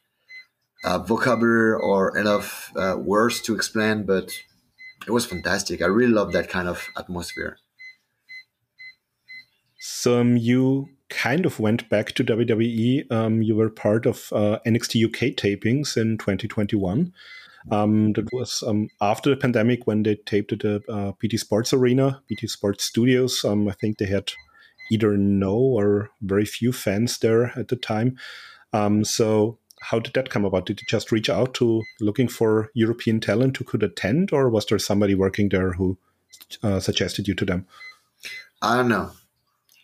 uh, vocabulary or enough uh, words to explain, but it was fantastic. I really love that kind of atmosphere. So um, you kind of went back to WWE. Um, you were part of uh, NXT UK tapings in 2021. Um, that was um, after the pandemic when they taped at the uh, BT Sports Arena, BT Sports Studios. Um, I think they had either no or very few fans there at the time. Um, so, how did that come about? Did you just reach out to looking for European talent who could attend, or was there somebody working there who uh, suggested you to them? I don't know.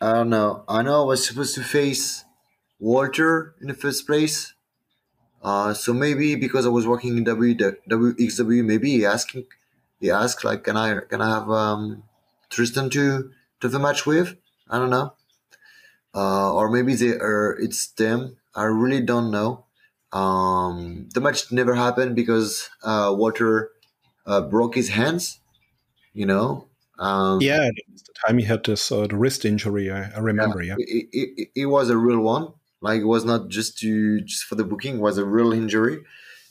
I don't know. I know I was supposed to face Walter in the first place. Uh, so maybe because I was working in WXW, maybe he asking he asked like, can I can I have um, Tristan to to the match with? I don't know. Uh, or maybe they are it's them. I really don't know. Um, the match never happened because uh, Walter uh, broke his hands. You know, um, yeah, the time he had this uh, the wrist injury, I, I remember. Yeah, yeah. It, it, it, was a real one. Like it was not just to just for the booking; it was a real injury.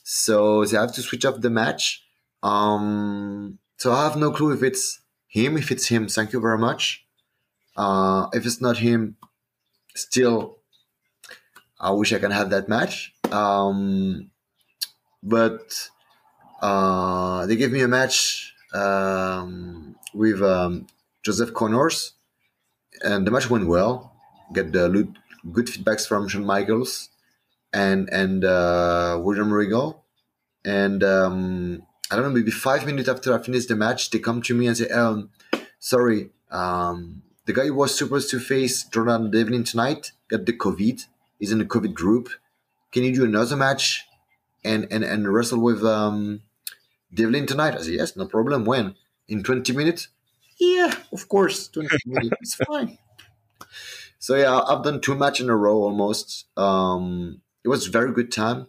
So they have to switch up the match. Um, so I have no clue if it's him. If it's him, thank you very much. Uh, if it's not him, still, I wish I can have that match. Um, but uh, they gave me a match um, with um, Joseph Connors, and the match went well. Get the good feedbacks from Shawn Michaels, and and uh, William Regal, and um, I don't know, maybe five minutes after I finished the match, they come to me and say, um, "Sorry, um, the guy who was supposed to face Jordan Devlin tonight got the COVID. He's in the COVID group. Can you do another match and and and wrestle with um, Devlin tonight?" I said, "Yes, no problem. When in twenty minutes?" Yeah, of course, twenty minutes. It's fine. So yeah, I've done two matches in a row almost. Um, it was very good time,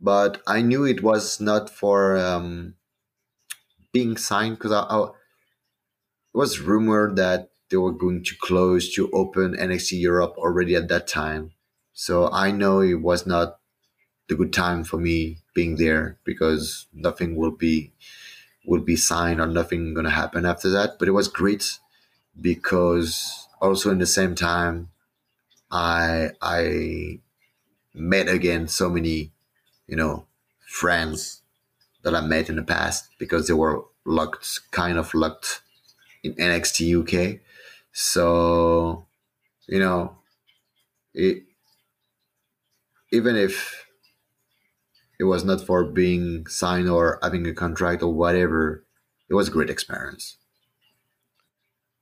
but I knew it was not for um, being signed because I, I, it was rumored that they were going to close to open NXT Europe already at that time. So I know it was not the good time for me being there because nothing will be will be signed or nothing gonna happen after that. But it was great because also in the same time I I met again so many, you know, friends that I met in the past because they were locked, kind of locked in NXT UK. So, you know, it, even if it was not for being signed or having a contract or whatever, it was a great experience.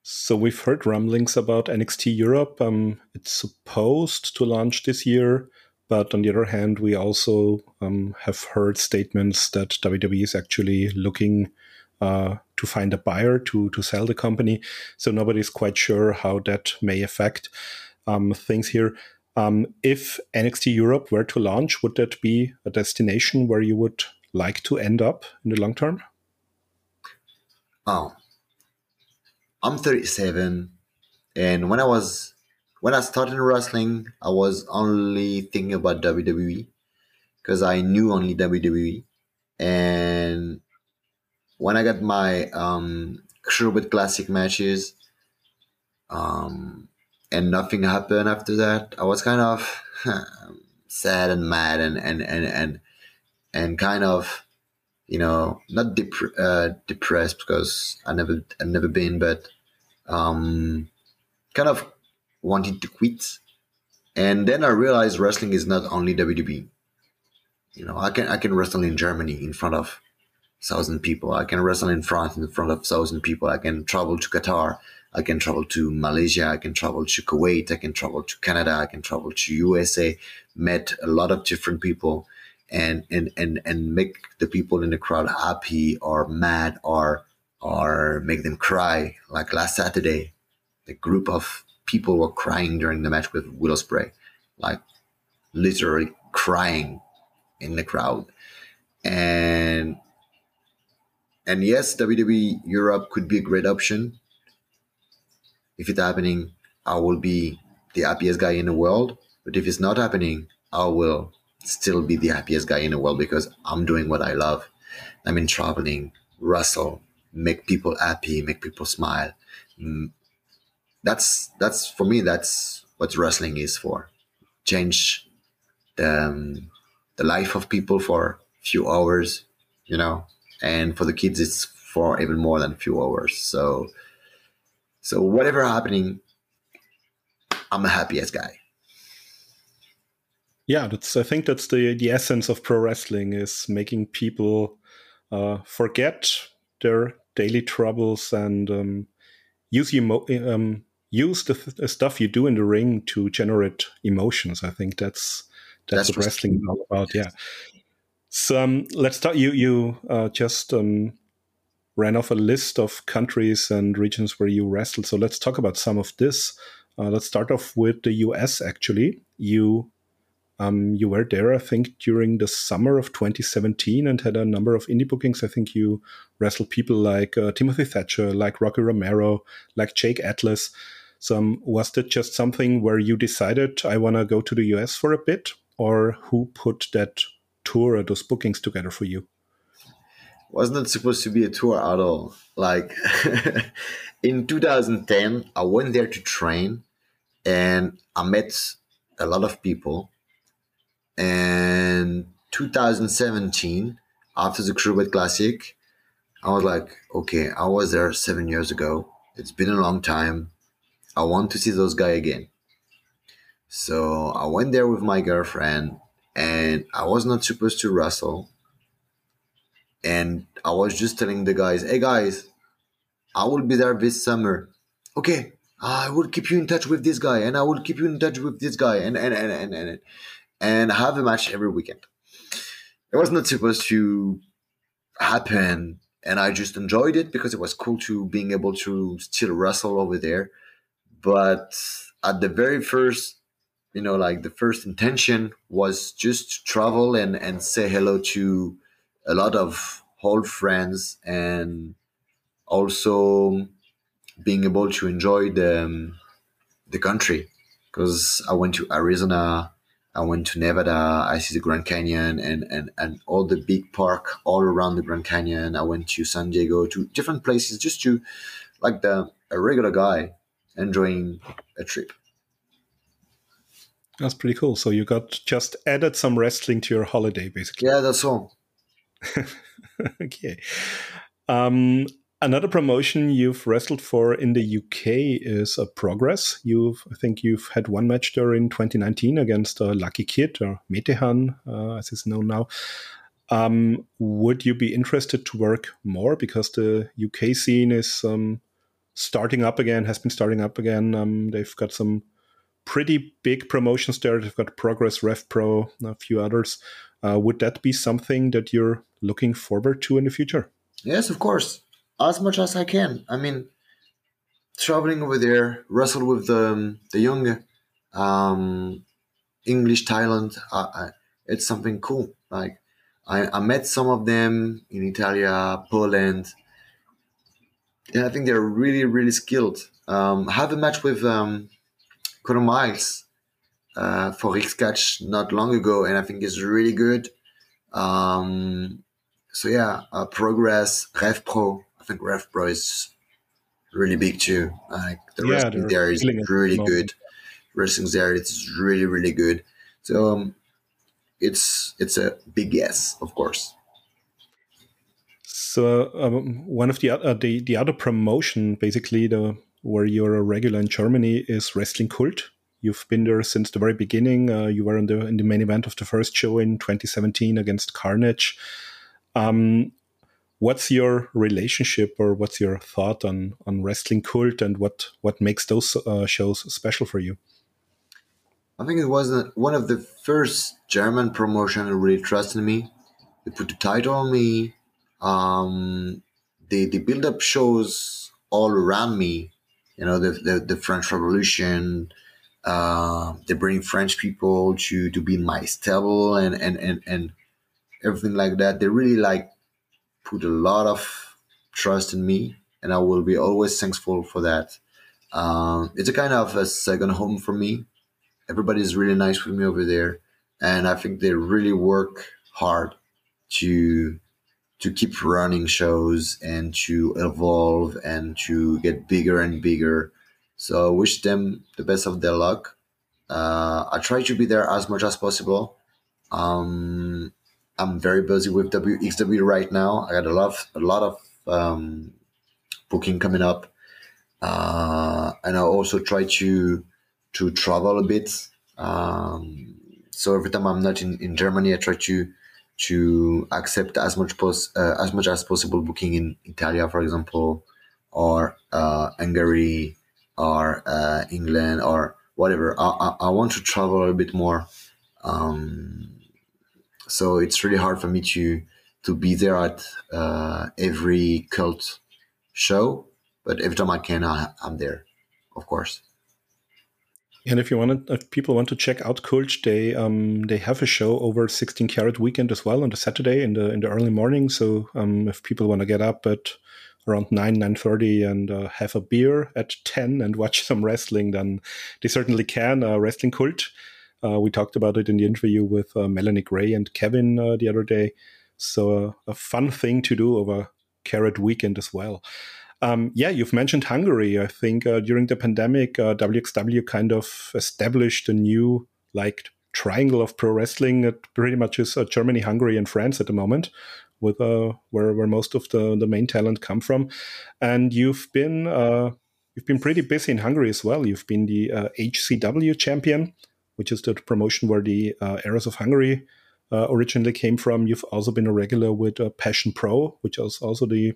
So we've heard rumblings about NXT Europe. Um, it's supposed to launch this year. But on the other hand, we also um, have heard statements that WWE is actually looking uh, to find a buyer to to sell the company. So nobody's quite sure how that may affect um, things here. Um, if NXT Europe were to launch, would that be a destination where you would like to end up in the long term? Oh, I'm 37, and when I was when I started wrestling, I was only thinking about WWE because I knew only WWE. And when I got my um, Cruiserweight Classic matches, um, and nothing happened after that, I was kind of sad and mad and and and and and kind of you know not dep- uh, depressed because I never I've never been, but um, kind of wanted to quit. And then I realized wrestling is not only WWE. You know, I can I can wrestle in Germany in front of thousand people. I can wrestle in France in front of thousand people. I can travel to Qatar. I can travel to Malaysia. I can travel to Kuwait. I can travel to Canada. I can travel to USA. Met a lot of different people, and and and and make the people in the crowd happy or mad or or make them cry. Like last Saturday, the group of people were crying during the match with Will Ospreay, like literally crying in the crowd. And and yes, WWE Europe could be a great option. If it's happening, I will be the happiest guy in the world. But if it's not happening, I will still be the happiest guy in the world because I'm doing what I love. I mean, traveling, wrestle, make people happy, make people smile, that's that's for me that's what wrestling is for change the, um, the life of people for a few hours you know and for the kids it's for even more than a few hours so so whatever happening i'm a happiest guy yeah that's i think that's the the essence of pro wrestling is making people uh, forget their daily troubles and um, use emo- um, use the, th- the, stuff you do in the ring to generate emotions. I think that's that's, that's what wrestling is all about. Yeah. So um, let's start. You you uh, just um, ran off a list of countries and regions where you wrestled. So let's talk about some of this. Uh, let's start off with the U.S. Actually, you um, you were there, I think, during the summer of 2017 and had a number of indie bookings. I think you wrestled people like uh, Timothy Thatcher, like Rocky Romero, like Jake Atlas. So, um, was that just something where you decided I want to go to the US for a bit, or who put that tour or those bookings together for you? Wasn't supposed to be a tour at all. Like in 2010, I went there to train, and I met a lot of people. And 2017, after the Cruiserweight Classic, I was like, okay, I was there seven years ago. It's been a long time. I want to see those guys again. So I went there with my girlfriend and I was not supposed to wrestle. And I was just telling the guys, "Hey guys, I will be there this summer. Okay, I will keep you in touch with this guy, and I will keep you in touch with this guy, and and and and and, and have a match every weekend." It was not supposed to happen, and I just enjoyed it because it was cool to being able to still wrestle over there. But at the very first you know like the first intention was just to travel and and say hello to a lot of old friends and also being able to enjoy the um, the country because I went to Arizona, I went to Nevada, I see the Grand Canyon and and and all the big park all around the Grand Canyon. I went to San Diego to different places just to like the a regular guy enjoying a trip. That's pretty cool. So you got just added some wrestling to your holiday, basically. Yeah, that's all. okay. Um, another promotion you've wrestled for in the UK is a Progress. You've, I think, you've had one match there in 2019 against uh, Lucky Kid or Metehan, uh, as it's known now. Um, would you be interested to work more because the UK scene is um, starting up again? Has been starting up again. Um, they've got some pretty big promotions there. They've got Progress, Rev Pro, a few others. Uh, would that be something that you're looking forward to in the future? Yes, of course. As much as I can. I mean, traveling over there, wrestle with the um, the young um, English talent. Uh, uh, it's something cool. Like I, I met some of them in Italia, Poland, and I think they're really, really skilled. Um, I have a match with um, Connor Mills uh, for RIXE Catch not long ago, and I think it's really good. Um, so yeah, uh, Progress, Rev Pro. I think Rev Pro is really big too. Like the yeah, wrestling there is really good. Wrestling there, it's really really good. So um, it's it's a big yes, of course. So um, one of the uh, the the other promotion, basically the where you're a regular in Germany, is Wrestling Cult. You've been there since the very beginning. Uh, you were in the in the main event of the first show in 2017 against Carnage. Um, what's your relationship or what's your thought on on Wrestling Cult and what what makes those uh, shows special for you? I think it was one of the first German promotion that really trusted me. They put the title on me. Um, the the build up shows all around me you know the the, the French Revolution. Uh, they bring French people to to be my stable and and and and everything like that. They really like put a lot of trust in me, and I will be always thankful for that. Um, it's a kind of a second home for me. Everybody's really nice with me over there, and I think they really work hard to to keep running shows and to evolve and to get bigger and bigger. So I wish them the best of their luck. Uh, I try to be there as much as possible. Um, I'm very busy with WXW right now. I got a lot a lot of um, booking coming up, uh, and I also try to to travel a bit. Um, so every time I'm not in, in Germany, I try to to accept as much pos- uh, as much as possible booking in Italia, for example, or uh, Hungary, or uh, England, or whatever. I, I, I, want to travel a bit more, um, so it's really hard for me to to be there at uh, every cult show. But every time I can, I, I'm there, of course. And if you want, to, if people want to check out Cult, they um, they have a show over 16 Carat weekend as well on the Saturday in the in the early morning. So um, if people want to get up at around 9 9.30 and uh, have a beer at 10 and watch some wrestling then they certainly can uh, wrestling cult uh, we talked about it in the interview with uh, melanie gray and kevin uh, the other day so uh, a fun thing to do over Carat weekend as well um, yeah, you've mentioned Hungary. I think during the pandemic, WXW kind of established a new like triangle of pro wrestling. It pretty much is Germany, Hungary, and France at the moment, with uh, where where most of the the main talent come from. And you've been uh, you've been pretty busy in Hungary as well. You've been the HCW uh, champion which is the promotion where the uh, of Hungary uh, originally came from. You've also been a regular with uh, Passion Pro, which is also the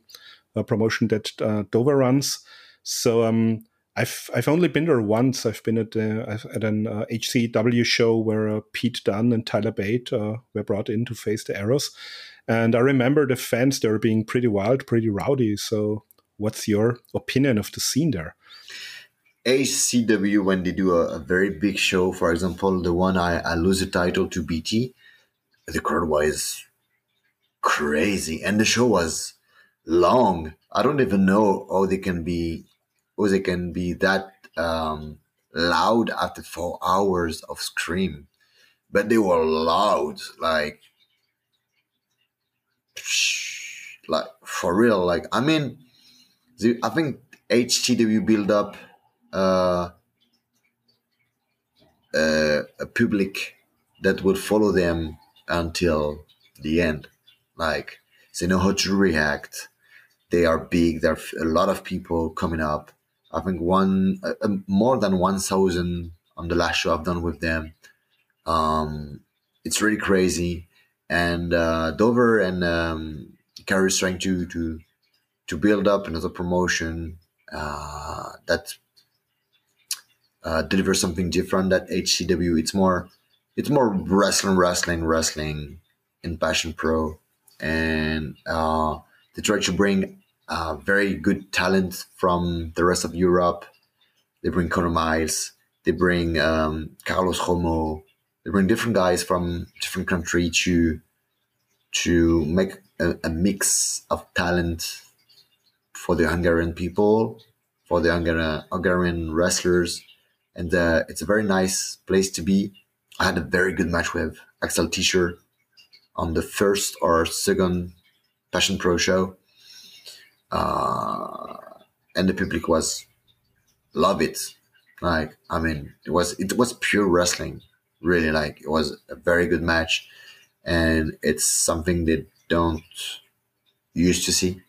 uh, promotion that Dover runs. So um, I've I've only been there once. I've been at at an HCW show where Pete Dunn and Tyler Bate were brought in to face the Arrows, and I remember the fans there being pretty wild, pretty rowdy. So, what's your opinion of the scene there? HCW when they do a, a, very big show, for example, the one I, I lose the title to BT, the crowd was crazy, and the show was long. I don't even know how they can be, how they can be that um, loud after four hours of scream, but they were loud, like, like for real. Like I mean, I think HCW build up uh, uh, a public that would follow them until the end. Like they know how to react. They are big. There are a lot of people coming up. I think one uh, uh, more than one thousand on the last show I've done with them. Um, it's really crazy, and uh, Dover and um, Carrie is trying to to to build up another promotion uh, that uh, delivers something different. That HCW, it's more it's more wrestling, wrestling, wrestling in Passion Pro, and uh, they try to bring uh, very good talent from the rest of Europe. They bring Connor Mills, they bring um, Carlos Romo, they bring different guys from different country to to make a, a mix of talent for the Hungarian people, for the Hungarian, Hungarian wrestlers, and uh, it's a very nice place to be I had a very good match with Axel Tischer on the first or second Passion Pro show. Uh, and the public was love it. Like, I mean, it was, it was pure wrestling. Really like, it was a very good match. And it's something they don't used to see.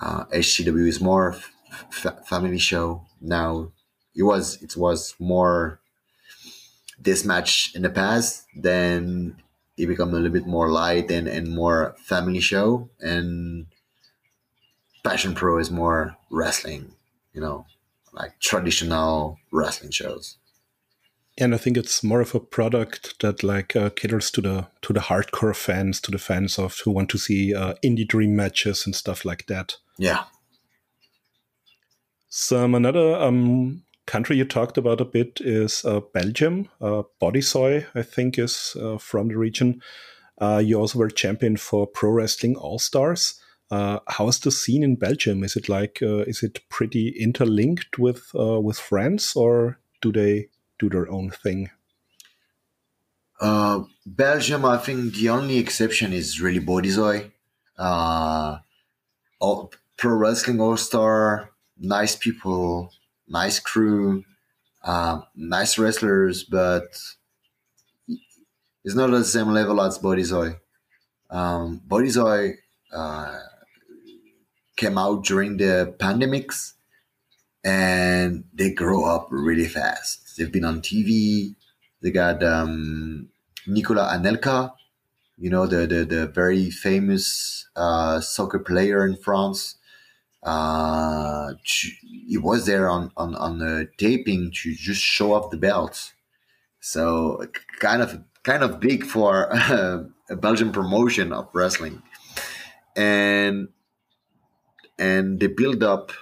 Uh, HCW is more f- family show now. It was, it was more this match in the past, then it become a little bit more light and, and more family show. And Passion Pro is more wrestling, you know, like traditional wrestling shows. And I think it's more of a product that like uh, caters to the to the hardcore fans, to the fans of who want to see uh, indie dream matches and stuff like that. Yeah. Some another um, country you talked about a bit is uh, Belgium. Uh, Bodysoy, I think, is uh, from the region. Uh, you also were champion for Pro Wrestling All Stars. Uh, how is the scene in Belgium? Is it like uh, is it pretty interlinked with with France, or do they do their own thing? Uh, Belgium, I think the only exception is really Bodysoy. all, Pro Wrestling All Star, nice people, nice crew, uh, nice wrestlers, but it's not at the same level as Bodysoy. Um, uh, came out during the pandemics and they grow up really fast. They've been on TV. They got um, Nicolas Anelka, you know, the, the, the very famous uh, soccer player in France uh, he was there on, on, on the taping to just show off the belt. So kind of kind of big for a Belgian promotion of wrestling, and and they build up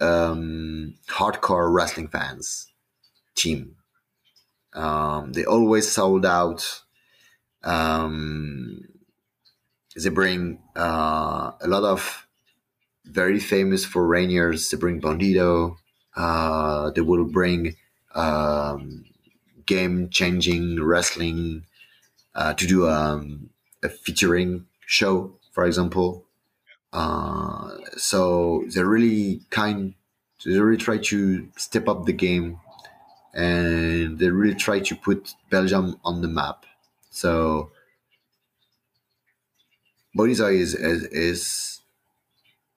um, hardcore wrestling fans team. Um, they always sold out. Um, they bring uh, a lot of very famous for Rainiers. They bring Bandito. Uh, they will bring um, game changing wrestling uh, to do um, a featuring show, for example. Uh, so they really kind, they really try to step up the game and they really try to put Belgium on the map. So Bodysoy is, is, is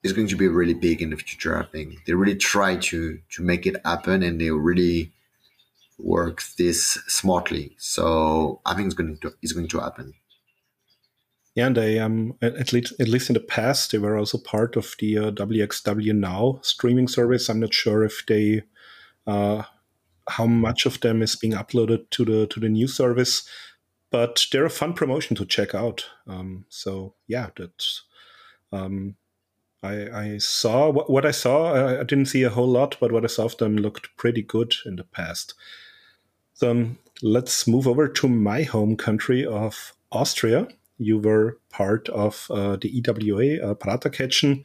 is going to be really big in the future. I think they really try to to make it happen, and they really work this smartly. So I think it's going to it's going to happen. Yeah, and they um at least at least in the past they were also part of the uh, WXW Now streaming service. I'm not sure if they uh, how much of them is being uploaded to the to the new service, but they're a fun promotion to check out. Um, so yeah, that um, I, I saw what, what I saw. I, I, didn't see a whole lot, but what I saw of them looked pretty good in the past. So um, let's move over to my home country of Austria. You were part of uh, the EWA, uh, Praterketchen.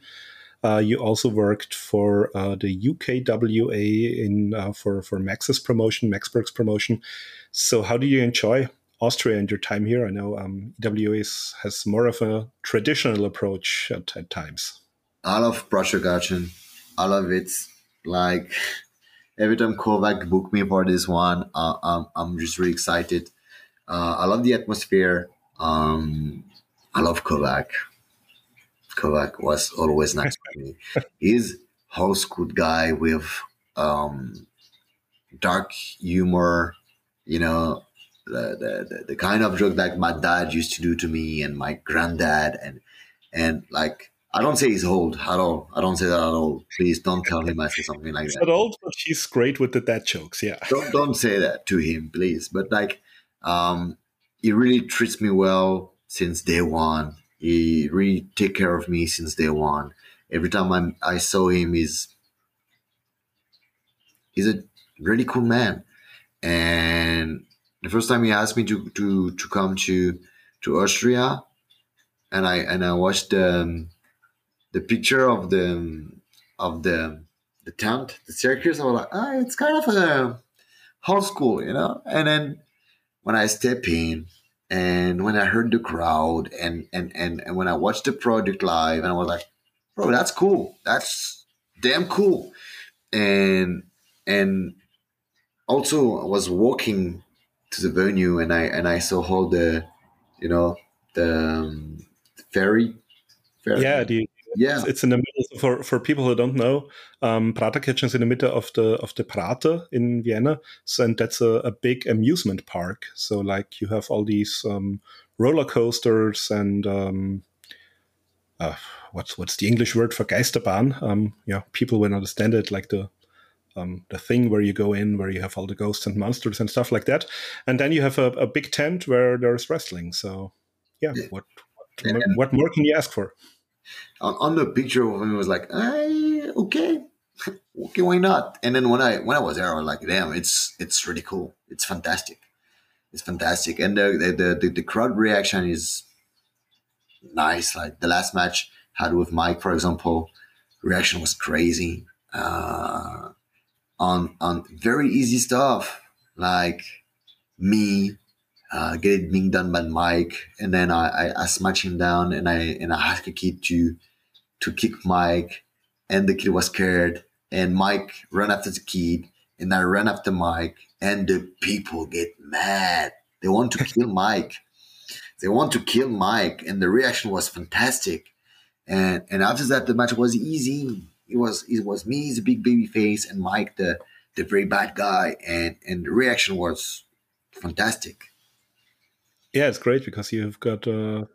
Uh, you also worked for the UKWA in for for Max's promotion, Maxburg's promotion. So, how do you enjoy Austria and your time here? I know um, EWA has more of a traditional approach at, at times. I love Praterketchen. I love it. Like every time Kovac booked me for this one, uh, I'm, I'm just really excited. Uh, I love the atmosphere. Um, I love Kovac. Kovac was always nice to me. He's whole school guy with um, dark humor, you know, the, the, the kind of joke that my dad used to do to me and my granddad and and like I don't say he's old at all. I don't say that at all. Please don't tell him I say something like he's that. Not old, but he's great with the dad jokes. Yeah. Don't don't say that to him, please. But like, um, he really treats me well since day one. He really take care of me since day one. Every time I I saw him, he's he's a really cool man. And the first time he asked me to to to come to to Austria, and I and I watched um, the picture of the of the the tent, the circus. I was like, ah, it's kind of a old school, you know. And then when I step in, and when I heard the crowd, and and and and when I watched the project live, and I was like, bro, that's cool. That's damn cool. And and also I was walking to the venue, and I and I saw all the, you know, the, um, ferry. ferry. Yeah, the yeah, it's, it's, for for people who don't know. Um, Praterketchen is in the middle of the of the Prater in Vienna, so, and that's a, a big amusement park. So like you have all these um, roller coasters and um, uh, what's what's the English word for Geisterbahn? Um, yeah, people will understand it, like the um, the thing where you go in, where you have all the ghosts and monsters and stuff like that. And then you have a, a big tent where there's wrestling. So, yeah, what what, what more can you ask for? On, on the picture of him, it was like, hey, okay, okay, why not? And then when I when I was there, I was like, damn, it's it's really cool. It's fantastic. It's fantastic, and the the the, the crowd reaction is nice. Like the last match had with Mike, for example, reaction was crazy. Uh, on on very easy stuff like me uh, get it being done by Mike, and then I, I, I smash him down, and I and I ask a kid to to kick Mike, and the kid was scared, and Mike ran after the kid, and I ran after Mike, and the people get mad. They want to kill Mike. They want to kill Mike, and the reaction was fantastic. And and after that, the match was easy. It was it was me, the big baby face, and Mike, the the very bad guy, and and the reaction was fantastic yeah, it's great because you've got a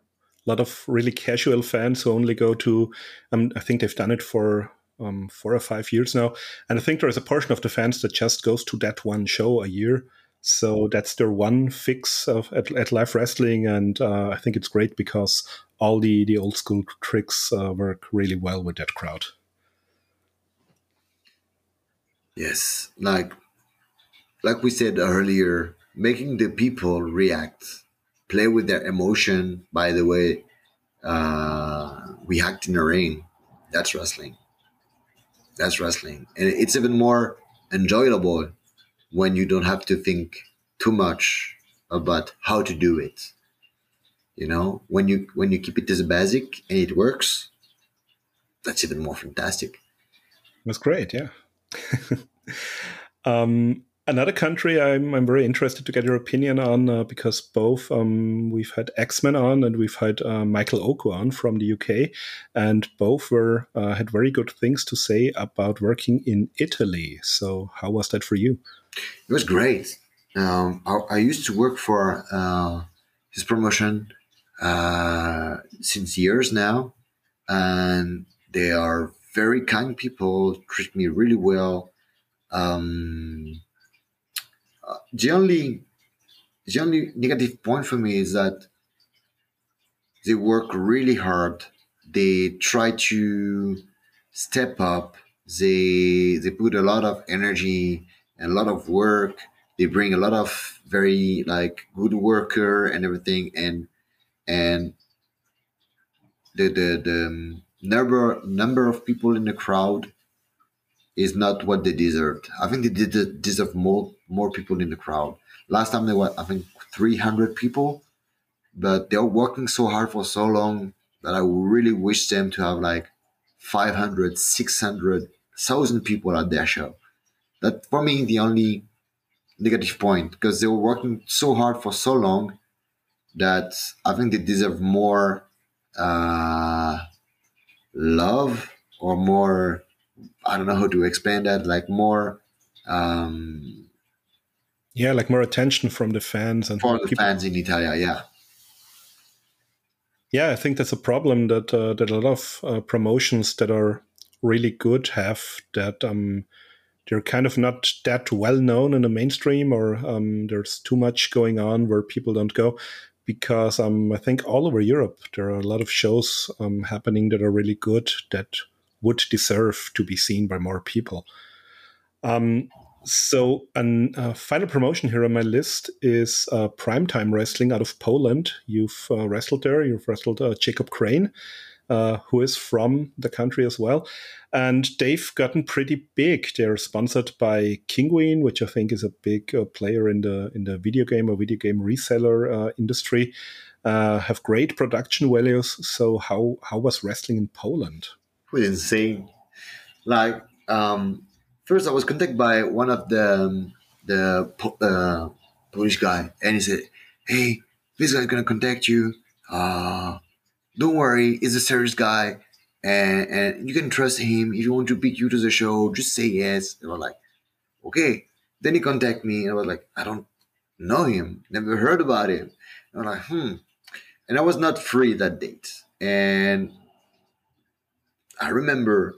lot of really casual fans who only go to. Um, I think they've done it for um, four or five years now, and I think there is a portion of the fans that just goes to that one show a year. So that's their one fix of at, at live wrestling, and uh, I think it's great because all the the old school tricks uh, work really well with that crowd. Yes, like like we said earlier, making the people react play with their emotion by the way uh, we act in the ring. That's wrestling. That's wrestling, and it's even more enjoyable when you don't have to think too much about how to do it. You know, when you when you keep it as a basic and it works, that's even more fantastic. That's great, yeah. um, Another country I'm, I'm very interested to get your opinion on uh, because both um, we've had X-Men on and we've had uh, Michael Oku on from the UK, and both were uh, had very good things to say about working in Italy. So how was that for you? It was great. um, I, I, used to work for uh, his promotion uh, since years now, and they are very kind people, treat me really well. Um, the only the only negative point for me is that they work really hard. They try to step up. They they put a lot of energy and a lot of work. They bring a lot of very like good worker and everything, and and the the the um, number number of people in the crowd is not what they deserved. I think they did deserve more more people in the crowd. Last time there were I think 300 people, but they're working so hard for so long that I really wish them to have like 500, 600, 1000 people at their show. That for me the only negative point because they were working so hard for so long that I think they deserve more uh, love or more I don't know how to explain that like more um, yeah like more attention from the fans and for the people. fans in Italia yeah yeah I think that's a problem that uh, that a lot of uh, promotions that are really good have that um, they're kind of not that well known in the mainstream or um, there's too much going on where people don't go because um, I think all over Europe there are a lot of shows um, happening that are really good that would deserve to be seen by more people. Um, so, a uh, final promotion here on my list is uh, Primetime Wrestling out of Poland. You've uh, wrestled there. You've wrestled uh, Jacob Crane, uh, who is from the country as well. And they've gotten pretty big. They're sponsored by Kinguin, which I think is a big uh, player in the in the video game or video game reseller industry. Have great production values. So how how was wrestling in Poland? Was insane. Like um, first, I was contacted by one of the um, the uh, Polish guy, and he said, "Hey, this guy's gonna contact you. Uh, don't worry, he's a serious guy." and, and you can trust him. If you want to pick you to the show, just say yes. And I was like, okay. Then he contacted me, and I was like, I don't know him, never heard about him. And I'm like, hmm. And I was not free that date. And I remember a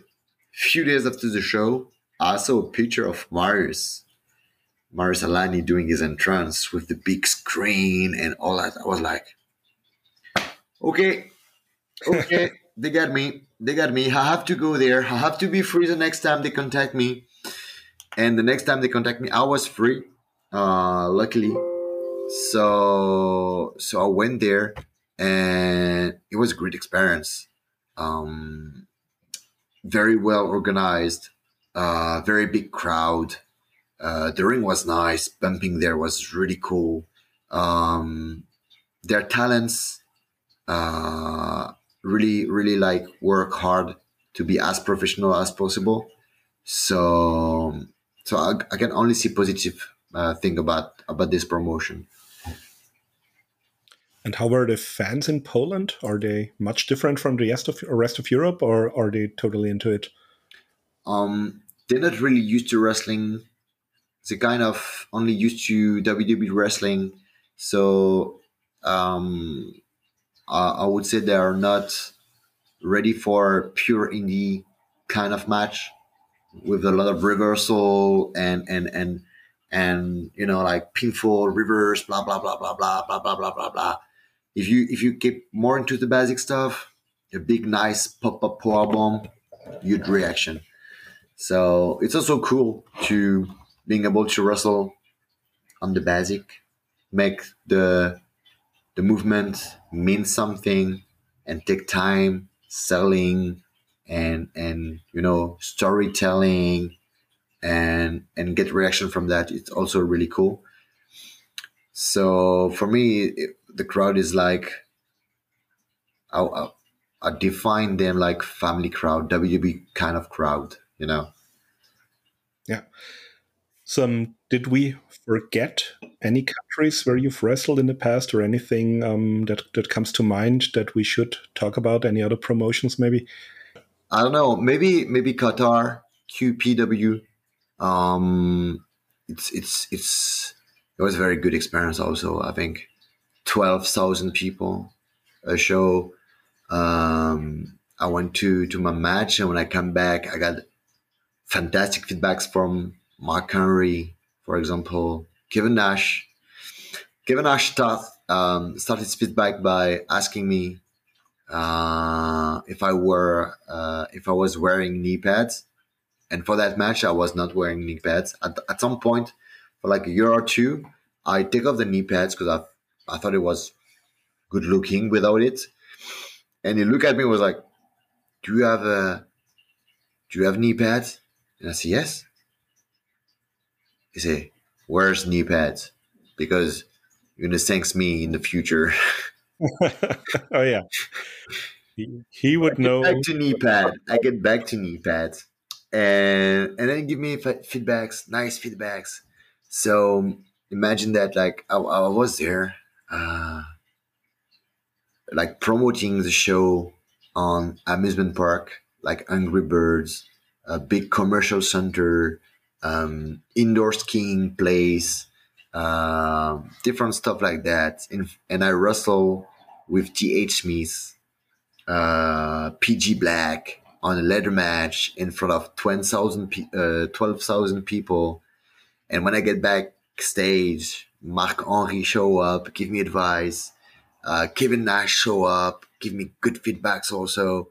few days after the show, I saw a picture of Marius, Marius Al-Ani doing his entrance with the big screen and all that. I was like, okay, okay, they got me they got me. I have to go there. I have to be free the next time they contact me. And the next time they contact me, I was free, uh, luckily. So so I went there, and it was a great experience. Um, very well organized, uh, very big crowd. Uh, the ring was nice. Bumping there was really cool. Um, their talents uh, really really like work hard to be as professional as possible so so i, I can only see positive uh, thing about about this promotion and how are the fans in Poland? Are they much different from the rest of rest of Europe, or are they totally into it? Um, they're not really used to wrestling. They kind of only used to WWE wrestling, so um, I would say they are not ready for pure indie kind of match with a lot of reversal and and and and you know like pinfall reverse blah blah blah blah blah blah blah blah blah blah if you if you get more into the basic stuff a big nice pop-up power bomb huge reaction. So it's also cool to being able to wrestle on the basic make the the movement mean something and take time selling and and you know storytelling and and get reaction from that. It's also really cool. So for me it, the crowd is like I, I, I define them like family crowd WB kind of crowd you know yeah so um, did we forget any countries where you've wrestled in the past or anything um, that, that comes to mind that we should talk about? Any other promotions, maybe? I don't know. Maybe maybe Qatar, QPW. Um, it's it's it's it was a very good experience. Also, I think twelve thousand people, a show. Um, I went to to my match, and when I come back, I got fantastic feedbacks from Mark Henry, for example, Kevin Nash. Kevin Nash start, um, started his feedback by asking me uh, if I were uh, if I was wearing knee pads, and for that match I was not wearing knee pads. At, at some point, for like a year or two, I take off the knee pads because I I thought it was good looking without it. And he looked at me and was like, "Do you have a do you have knee pads?" And I said, "Yes." He said, "Where's knee pads?" Because you're gonna thanks me in the future. oh yeah, he, he would know. Back to knee pad. I get back to knee pads, and and then give me feedbacks, nice feedbacks. So imagine that, like I, I was there, uh, like promoting the show on amusement park, like Angry Birds, a big commercial center, um, indoor skiing place uh, different stuff like that. In, and I wrestle with TH Smith, uh, PJ Black on a leather match in front of 12,000 uh, 12, people. And when I get backstage, Mark Henry show up, give me advice. Uh, Kevin Nash show up, give me good feedbacks also.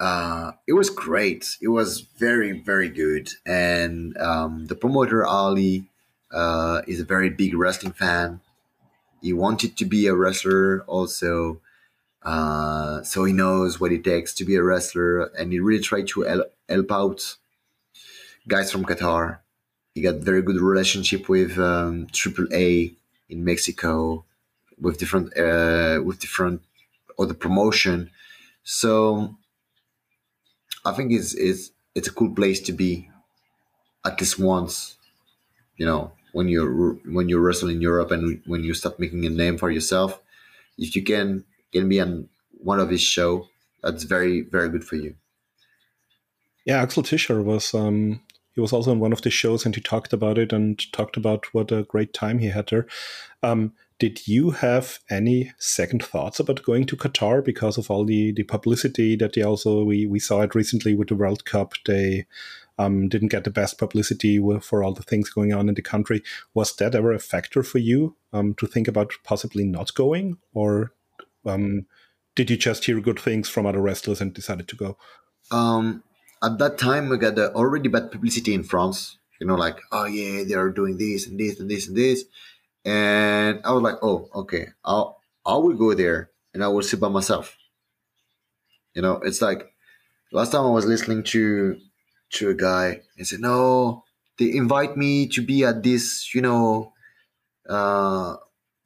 Uh, it was great. It was very, very good. And um, the promoter, Ali, uh, is a very big wrestling fan. He wanted to be a wrestler also. Uh, so he knows what it takes to be a wrestler and he really tried to help out guys from Qatar. He got very good relationship with um, AAA in Mexico with different uh, with different other promotion. So I think it's, it's it's a cool place to be at least once, you know when you're when you wrestle in Europe and when you start making a name for yourself, if you can can be on one of his show, that's very very good for you. Yeah, Axel Tischer was um, he was also in one of the shows and he talked about it and talked about what a great time he had there. Um, did you have any second thoughts about going to Qatar because of all the, the publicity that they also we, we saw it recently with the World Cup? They um, didn't get the best publicity for all the things going on in the country. Was that ever a factor for you um, to think about possibly not going, or um, did you just hear good things from other wrestlers and decided to go? At that time, we got already bad publicity in France. You know, like, oh yeah, they are doing this and this and this and this, and I was like, oh, okay, I'll I will go there and I will sit by myself. You know, it's like last time I was listening to to a guy and said, "No, they invite me to be at this, you know, uh,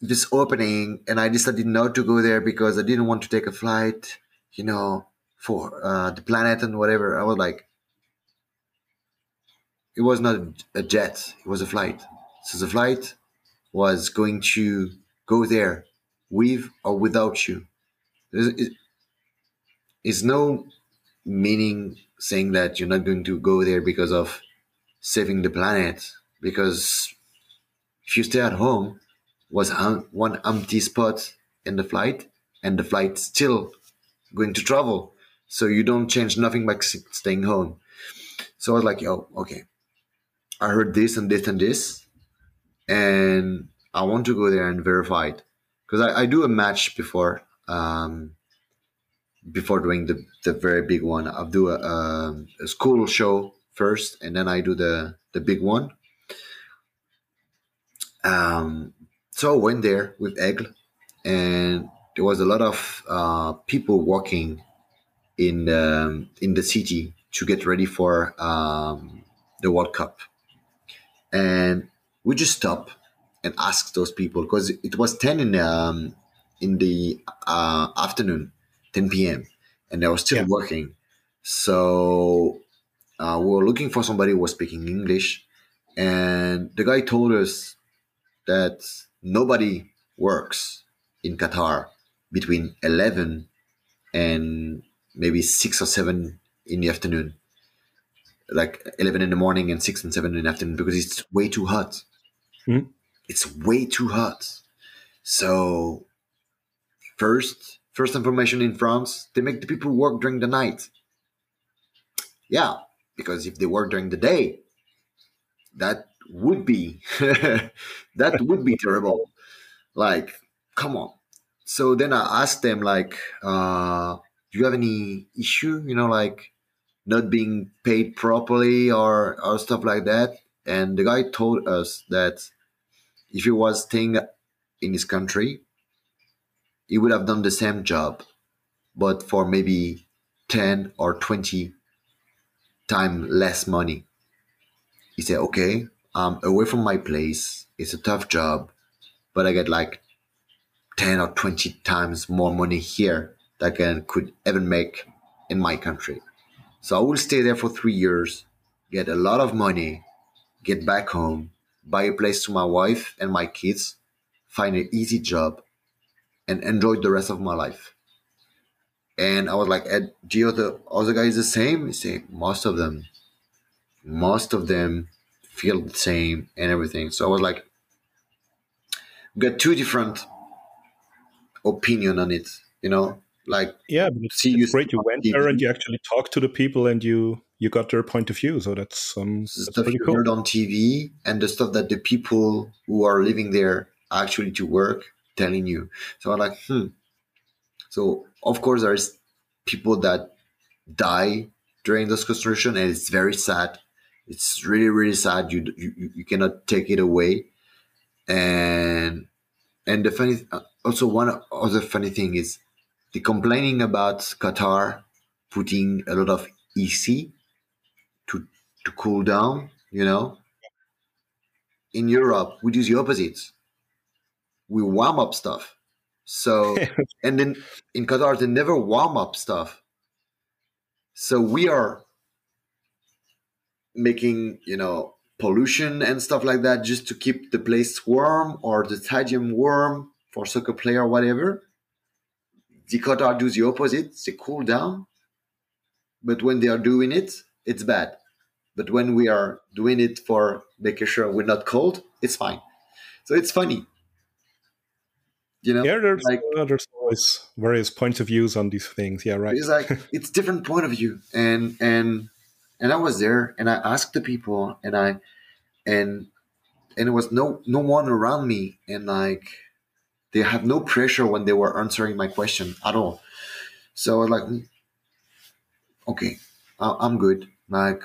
this opening, and I decided not to go there because I didn't want to take a flight, you know, for uh, the planet and whatever." I was like, "It was not a jet; it was a flight." So the flight was going to go there with or without you. There's, no meaning saying that you're not going to go there because of saving the planet because if you stay at home was one empty spot in the flight and the flight still going to travel so you don't change nothing by staying home so i was like oh okay i heard this and this and this and i want to go there and verify it because I, I, do a match before um, before doing the, the very big one. I'll do a, a, a school show first, and then I do the the big one. Um, so I went there with Aigle, and there was a lot of uh, people walking in the, in the city to get ready for um, the World Cup, and we just stopped and asked those people because it was ten in um, in the uh, afternoon 10 p.m. and they were still yeah. working. So uh, we were looking for somebody who was speaking English, and the guy told us that nobody works in Qatar between 11 and maybe 6 or 7 in the afternoon like 11 in the morning and 6 and 7 in the afternoon because it's way too hot mm-hmm. it's way too hot. So first, first information in France, they make the people work during the night. Yeah, because if they work during the day, that would be that would be terrible. Like, come on. So then I asked them like, uh, do you have any issue? You know, like not being paid properly or or stuff like that. And the guy told us that if he was staying in his country, he would have done the same job, but for maybe 10 or 20 time less money. He said, okay, I'm away from my place. It's a tough job, but I get like 10 or 20 times more money here than I could even make in my country. So I will stay there for three years, get a lot of money, get back home, buy a place to my wife and my kids, find an easy job, and enjoy the rest of my life. And I was like, Ed, do you the other guys the same? He said, most of them, most of them feel the same and everything. So I was like, got two different opinion on it, you know, like yeah, but it's, it's great you went TV. there and you actually talked to the people and you you got their point of view. So that's um that's stuff you cool. heard on TV and the stuff that the people who are living there actually to work telling you. So I'm like, hmm. So of course there's people that die during this construction and it's very sad. It's really really sad. You you you cannot take it away, and and the funny also one other funny thing is the complaining about Qatar putting a lot of EC to to cool down, you know. In Europe, we do the opposite. We warm up stuff. So and then in Qatar they never warm up stuff. So we are making, you know, pollution and stuff like that just to keep the place warm or the stadium warm for soccer player or whatever the Qatar do the opposite. They cool down, but when they are doing it, it's bad. But when we are doing it for making sure we're not cold, it's fine. So it's funny. You know, yeah, there's, like, uh, there's always various points of views on these things. Yeah, right. It's like it's different point of view, and and and I was there, and I asked the people, and I and and there was no no one around me, and like they had no pressure when they were answering my question at all. So like, okay, I'm good. Like,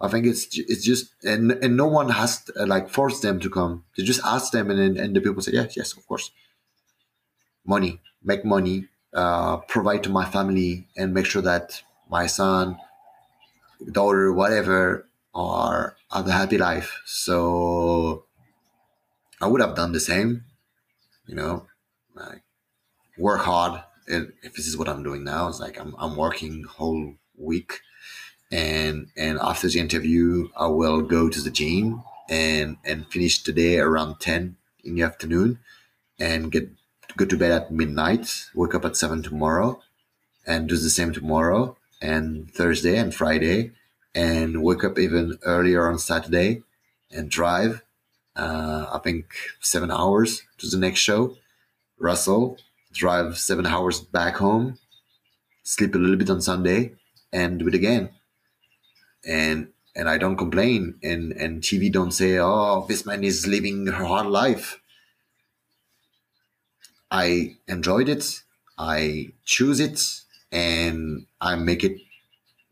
I think it's it's just and and no one has to, like forced them to come. They just asked them, and and the people say, yes, yes, of course. Money, make money, uh, provide to my family, and make sure that my son, daughter, whatever, are have a happy life. So I would have done the same you know, like work hard. If this is what I'm doing now, it's like I'm, I'm working whole week. And, and after the interview, I will go to the gym and, and finish the day around 10 in the afternoon and get, go to bed at midnight, wake up at seven tomorrow and do the same tomorrow and Thursday and Friday and wake up even earlier on Saturday and drive uh, I think seven hours to the next show. Russell drive seven hours back home, sleep a little bit on Sunday, and do it again. And and I don't complain. And and TV don't say, "Oh, this man is living her hard life." I enjoyed it. I choose it, and I make it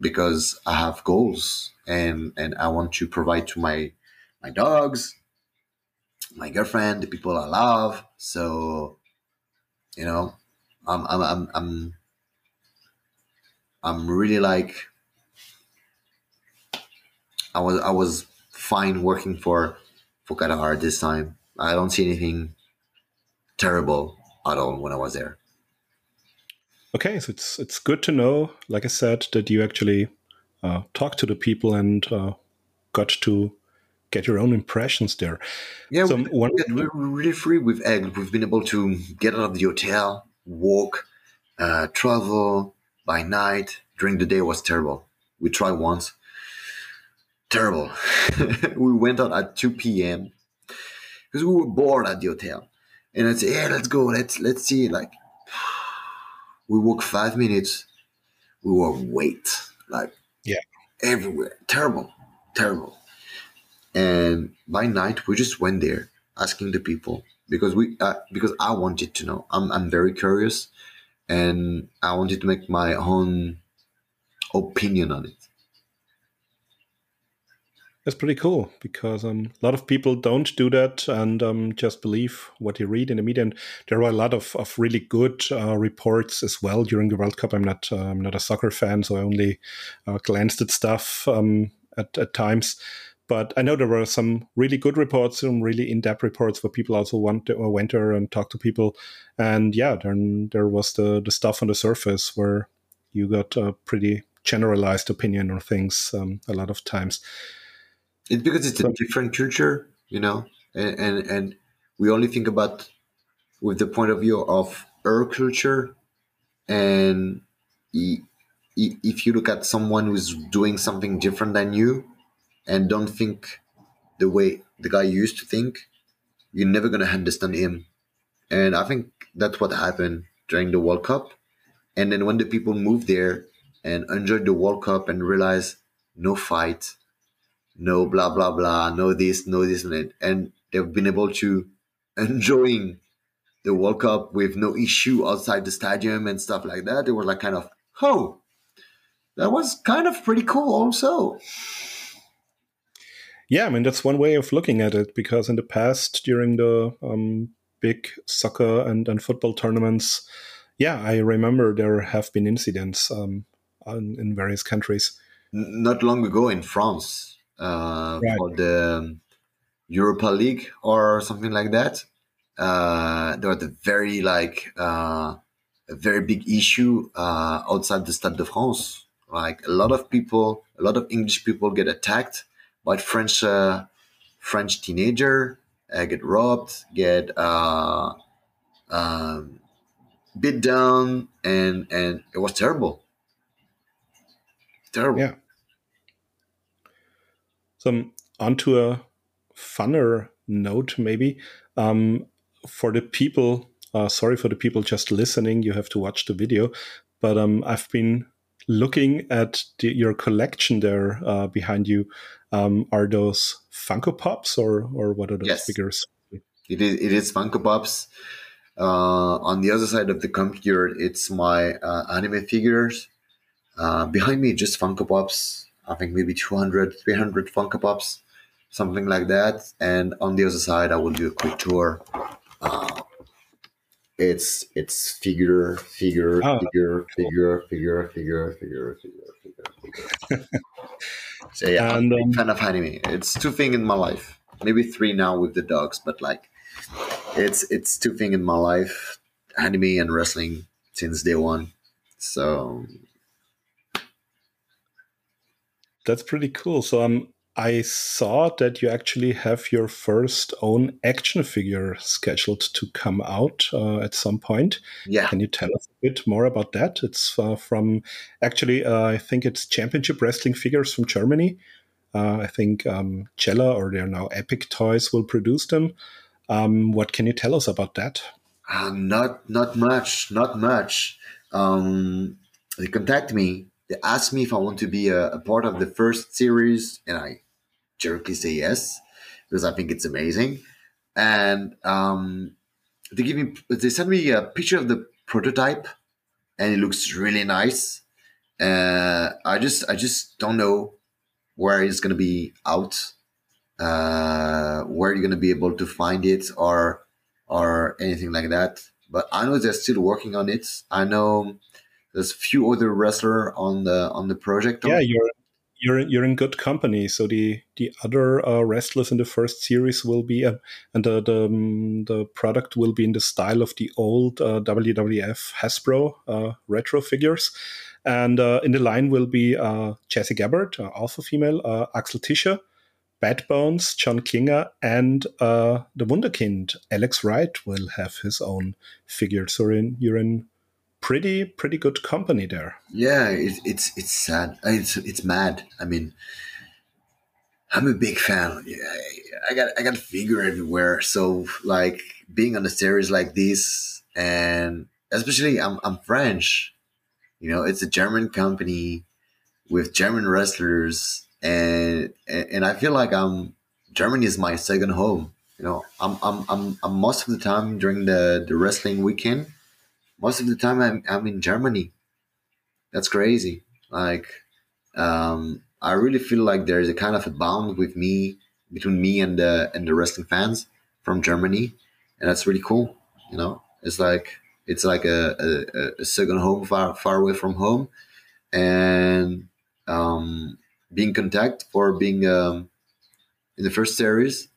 because I have goals, and and I want to provide to my my dogs my girlfriend, the people I love. So, you know, I'm I'm I'm I'm, I'm really like I was I was fine working for for Qatar this time. I don't see anything terrible at all when I was there. Okay, so it's it's good to know, like I said, that you actually uh, talked to the people and uh, got to get your own impressions there. Yeah, so we, one, we're really free with Egg. We've been able to get out of the hotel, walk, uh, travel by night. During the day was terrible. We tried once. Terrible. we went out at 2 p.m. because we were bored at the hotel, and I said, "Yeah, let's go. Let's let's see." Like, we walk five minutes, we were wait like Yeah. everywhere, terrible, terrible. And by night, we just went there asking the people because we uh, because I wanted to know. I'm I'm very curious, and I wanted to make my own opinion on it. That's pretty cool because um, a lot of people don't do that and um, just believe what you read in the media. And there are a lot of, of really good uh, reports as well during the World Cup. I'm not uh, I'm not a soccer fan, so I only uh, glanced at stuff um, at, at times. But I know there were some really good reports, some really in-depth reports where people also went to, went there and talked to people. And yeah, then there was the the stuff on the surface where you got a pretty generalized opinion on things um, a lot of times. It's because it's a different culture, you know, and, and and we only think about with the point of view of our culture, and if you look at someone who's doing something different than you, and don't think the way the guy used to think, you're never gonna understand him. And I think that's what happened during the World Cup. And then when the people moved there and enjoyed the World Cup and realized no fight, no blah blah blah, no this, no this, and and they've been able to enjoying the World Cup with no issue outside the stadium and stuff like that. They were like kind of, oh, that was kind of pretty cool, also. Yeah, I mean that's one way of looking at it because in the past, during the um, big soccer and, and football tournaments, yeah, I remember there have been incidents um, on, in various countries. Not long ago in France uh, Right. for the um, Europa League or something like that. Uh, there was a very like uh, a very big issue uh, outside the Stade de France. Like a lot of people, a lot of English people get attacked by French uh, French teenager, uh, get robbed, get uh, um, beat down, and and it was terrible. Terrible. Yeah. So onto a funner note, maybe um, for the people. Uh, sorry for the people just listening. You have to watch the video, but um, I've been looking at the, your collection there uh, behind you. Um, are those Funko Pops or or what are those Yes. figures? It is it is Funko Pops. Uh, on the other side of the computer, it's my uh, anime figures. Uh, behind me, just Funko Pops. I think maybe 200, 300 Funko Pops, something like that. And on the other side, I will do a quick tour it's it's figure figure oh, figure, cool. figure figure figure figure figure figure. So yeah and, um, fan of anime it's two thing in my life. Maybe three now with the dogs but like it's it's two thing in my life anime and wrestling since day one. So that's pretty cool. So i'm I saw that you actually have your first own action figure scheduled to come out uh, at some point. yeah Can you tell us a bit more about that? It's uh, from actually, uh, I think it's Championship Wrestling figures from Germany. Uh, I think um, Cella or they're now Epic Toys will produce them. Um, what can you tell us about that? uh, not not much not much um they contact me they ask me if i want to be a, a part of the first series and i jerkily say yes because i think it's amazing. And um they give me they send me a picture of the prototype and it looks really nice. Uh i just i just don't know where it's going to be out uh where you're going to be able to find it or or anything like that. But i know they're still working on it. I know there's a few other wrestler on the on the project Yeah, you're you're you're in good company. So the the other uh, wrestlers in the first series will be, uh, and the the, um, the product will be in the style of the old uh, WWF Hasbro uh, retro figures, and uh, in the line will be uh, Jesse Gabbard, alpha female, Axel Tischer, Bad Bones, John Klinger, and the Wunderkind Alex Wright will have his own figure. So you're in, you're in pretty pretty good company there. yeah it, it's it's sad it's it's mad i mean I'm a big fan. Yeah, I got I got a figure everywhere. So like being on a series like this, and especially I'm I'm French. You know, it's a German company with German wrestlers, and and I feel like I'm Germany is my second home. You know, I'm I'm I'm, I'm most of the time during the the wrestling weekend. Most of the time, I'm I'm in Germany. That's crazy. Like, um, I really feel like there is a kind of a bond with me between me and the and the wrestling fans from Germany, and that's really cool. You know, it's like it's like a, a, a second home far far away from home, and um, being contact for being um, in the first series.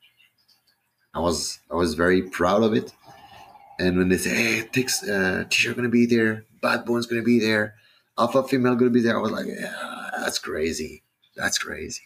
I was I was very proud of it, and when they say, "Hey, Tix, uh, T-shirt gonna be there, Bad Bones gonna be there, Alpha Female gonna be there," I was like, "Yeah, that's crazy." That's crazy.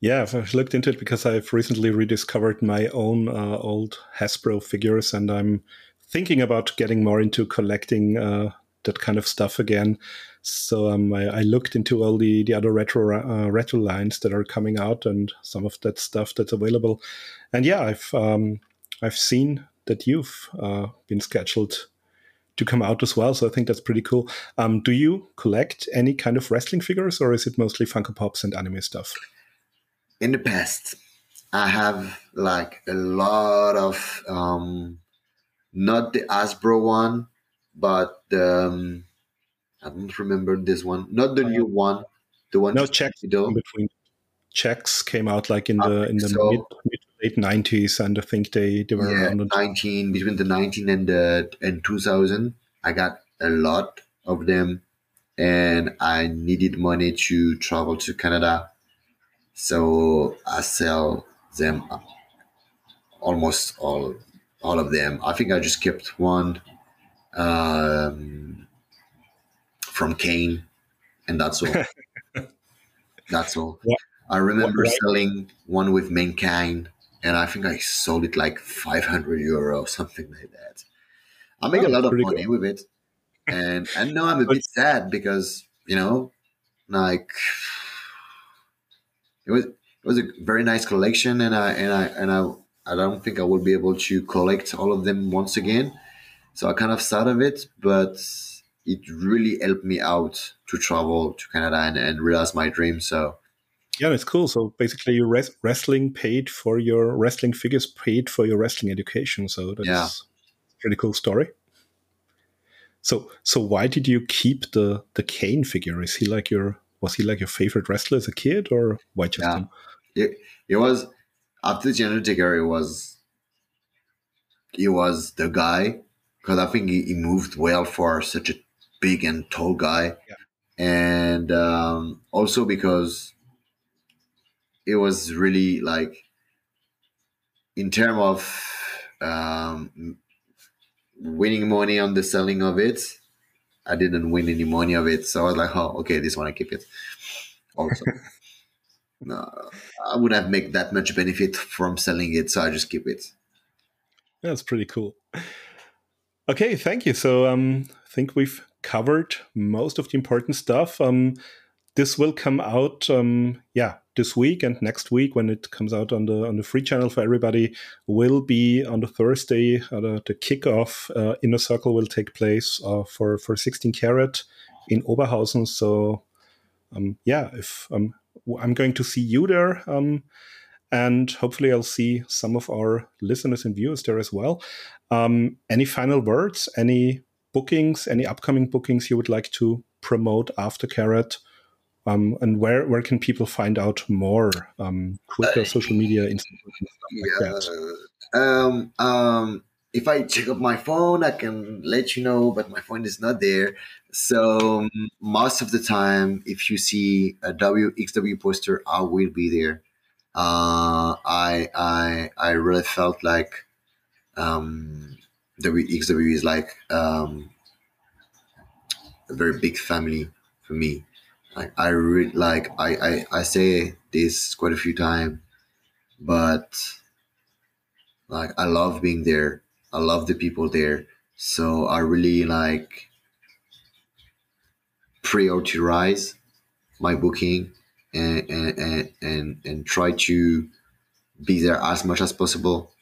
Yeah, I've looked into it because I've recently rediscovered my own uh, old Hasbro figures, and I'm thinking about getting more into collecting uh, that kind of stuff again. So um, I, I, looked into all the the other retro uh, retro lines that are coming out and some of that stuff that's available. And yeah, I've um, I've seen that you've uh, been scheduled to come out as well. So I think that's pretty cool. Um, do you collect any kind of wrestling figures, or is it mostly Funko Pops and anime stuff? In the past, I have like a lot of um, not the Hasbro one, but um, I don't remember this one. Not the new one. The one no Jakks between Jakks came out like in the in the so. mid, mid late nineties, and I think they they were yeah, around nineteen between the nineteen and the and two thousand. I got a lot of them, and I needed money to travel to Canada, so I sell them almost all all of them. I think I just kept one um, from Kane, and that's all. that's all. What? I remember what, selling one with Mankind and I think I sold it like 500 euro, something like that. I make oh, a lot of money with it, and and now I'm a bit sad because you know, like it was it was a very nice collection, and I and I and I I don't think I will be able to collect all of them once again, so I kind of sad of it, but it really helped me out to travel to Canada and, and realize my dream. So yeah, it's cool. So basically, your res- wrestling paid for your wrestling figures, paid for your wrestling education. So that's yeah. a pretty cool story. So, so why did you keep the the Kane figure? Is he like your was he like your favorite wrestler as a kid, or why just yeah. him? It, it was after the Undertaker. It was he was the guy because I think he, he, moved well for such a big and tall guy, yeah. and um, also because it was really like in terms of um, winning money on the selling of it i didn't win any money of it. So i was like oh okay this one i keep it. Also no, i wouldn't have made that much benefit from selling it so i just keep it. That's pretty cool. Okay thank you. So um, i think we've covered most of the important stuff. Um, this will come out um, yeah this week and next week when it comes out on the on the free channel for everybody will be on the Thursday. Uh, the, the kickoff uh, inner circle will take place uh, for for 16 carat in Oberhausen. So um, yeah, if um, I'm going to see you there. Um, and hopefully, I'll see some of our listeners and viewers there as well. Um, any final words? Any bookings? Any upcoming bookings you would like to promote after Carat? Um, and where where can people find out more? Um, Twitter, uh, social media, Instagram, yeah, like um, um, if I check up my phone, I can let you know, but my phone is not there. So um, most of the time, if you see a WXW poster, I will be there. Uh, I I I really felt like um, WXW is like um, a very big family for me. Like I really like I, I I say this quite a few times, but like I love being there. I love the people there. So I really like prioritize my booking and and and, and try to be there as much as possible.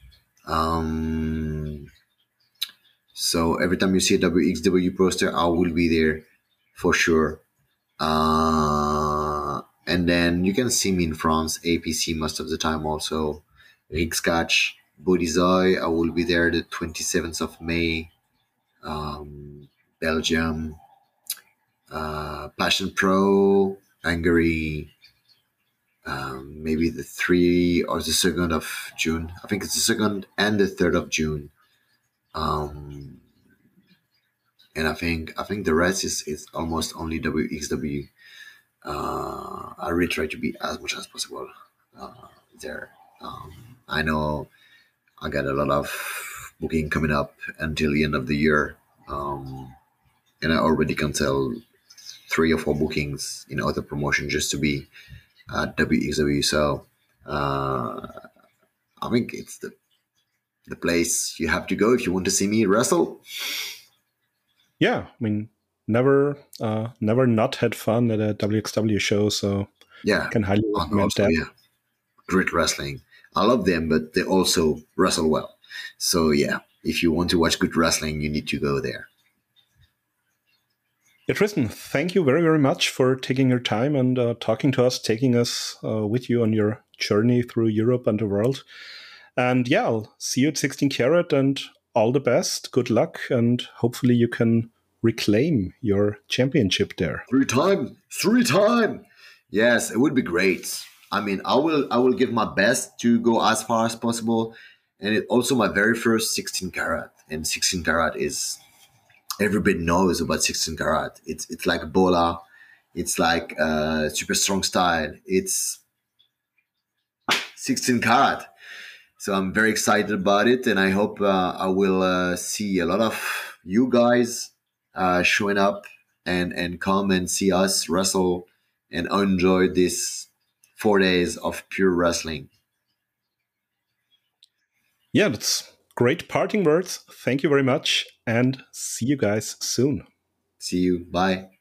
Um, so every time you see a WXW poster, I will be there for sure. Uh, and then you can see me in France, APC most of the time also. RIXE Catch, Bodyzoy, I will be there the 27th of May. Um, Belgium, uh, Passion Pro, Hungary, um, maybe the 3 or the 2nd of June. I think it's the 2nd and the 3rd of June. Um, and I think I think the rest is, is almost only WXW. Uh, I really try to be as much as possible uh, there. Um, I know I got a lot of booking coming up until the end of the year, um, and I already can tell three or four bookings in other promotion just to be at WXW. So uh, I think it's the the place you have to go if you want to see me wrestle. Yeah, I mean, never, uh, never not had fun at a WXW show, so yeah, can highly recommend also, that. Yeah, great wrestling. I love them, but they also wrestle well. So yeah, if you want to watch good wrestling, you need to go there. Yeah, Tristan, thank you very, very much for taking your time and uh, talking to us, taking us uh, with you on your journey through Europe and the world. And yeah, I'll see you at 16 Carat and all the best. Good luck. And hopefully you can reclaim your championship there. Three time. Three time. Yes, it would be great. I mean, I will I will give my best to go as far as possible. And it also my very first 16 Carat, And 16 Carat is everybody knows about 16 Carat. It's it's like Bola. It's like uh, super strong style. It's 16 carat. So I'm very excited about it, and I hope uh, I will uh, see a lot of you guys uh, showing up and and come and see us wrestle and enjoy this four days of pure wrestling. Yeah, that's great parting words. Thank you very much, and see you guys soon. See you. Bye.